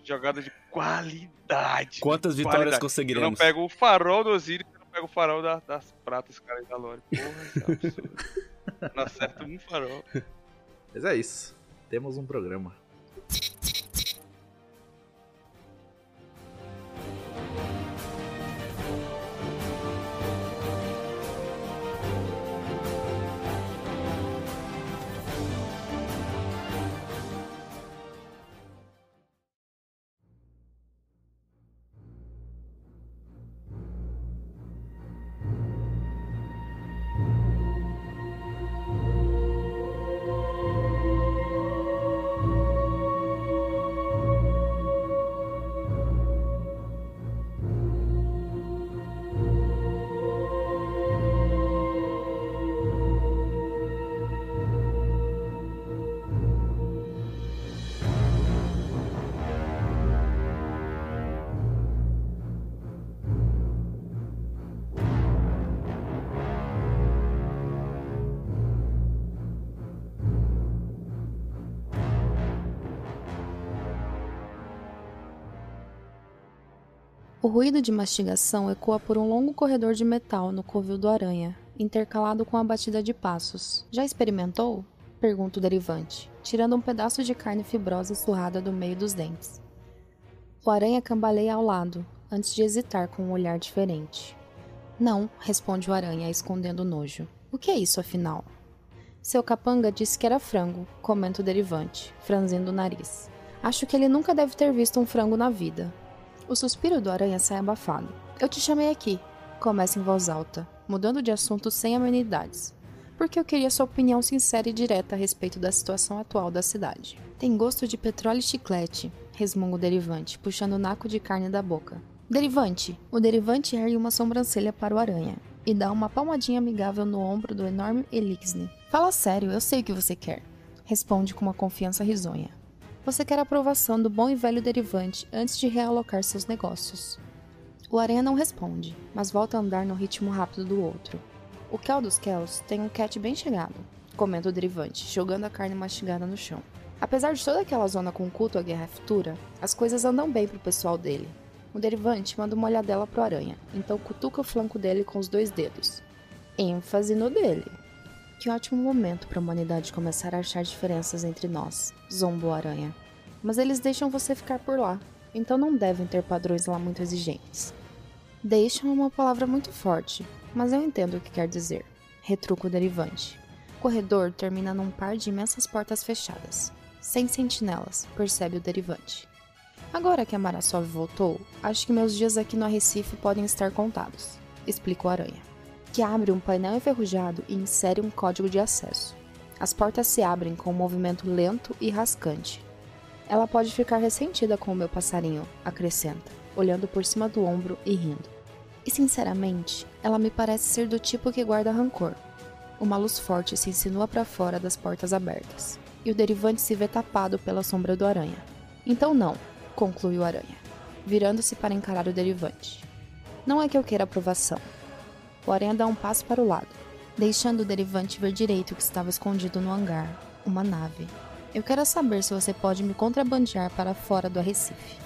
jogada de qualidade. Quantas de vitórias qualidade. conseguiremos? Eu não pego o farol do Osiris, eu não pego o farol da, das pratas, cara, da Lore. Porra, isso é absurdo. não acerto um farol. Mas é isso. Temos um programa. O ruído de mastigação ecoa por um longo corredor de metal no covil do aranha, intercalado com a batida de passos. Já experimentou? Pergunta o derivante, tirando um pedaço de carne fibrosa surrada do meio dos dentes. O aranha cambaleia ao lado, antes de hesitar com um olhar diferente. Não, responde o aranha, escondendo nojo. O que é isso, afinal? Seu capanga disse que era frango, comenta o derivante, franzindo o nariz. Acho que ele nunca deve ter visto um frango na vida. O suspiro do aranha sai abafado. Eu te chamei aqui. Começa em voz alta, mudando de assunto sem amenidades. Porque eu queria sua opinião sincera e direta a respeito da situação atual da cidade. Tem gosto de petróleo e chiclete, resmunga o derivante, puxando o naco de carne da boca. Derivante! O derivante ergue uma sobrancelha para o aranha e dá uma palmadinha amigável no ombro do enorme Elixir. Fala sério, eu sei o que você quer. Responde com uma confiança risonha. Você quer a aprovação do bom e velho derivante antes de realocar seus negócios. O aranha não responde, mas volta a andar no ritmo rápido do outro. O Kel dos Kels tem um cat bem chegado, comenta o derivante, jogando a carne mastigada no chão. Apesar de toda aquela zona com culto à guerra futura, as coisas andam bem pro pessoal dele. O derivante manda uma olhadela pro aranha, então cutuca o flanco dele com os dois dedos. ênfase no dele. Que ótimo momento para a humanidade começar a achar diferenças entre nós, zombou a aranha. Mas eles deixam você ficar por lá, então não devem ter padrões lá muito exigentes. Deixam é uma palavra muito forte, mas eu entendo o que quer dizer. Retruco o derivante. O corredor termina num par de imensas portas fechadas. Sem sentinelas, percebe o derivante. Agora que a Marasov voltou, acho que meus dias aqui no Arrecife podem estar contados, explicou a Aranha que abre um painel enferrujado e insere um código de acesso. As portas se abrem com um movimento lento e rascante. Ela pode ficar ressentida com o meu passarinho, acrescenta, olhando por cima do ombro e rindo. E sinceramente, ela me parece ser do tipo que guarda rancor. Uma luz forte se insinua para fora das portas abertas, e o derivante se vê tapado pela sombra do aranha. Então não, conclui o aranha, virando-se para encarar o derivante. Não é que eu queira aprovação, o aranha dá um passo para o lado, deixando o derivante ver direito que estava escondido no hangar uma nave. Eu quero saber se você pode me contrabandear para fora do Arrecife.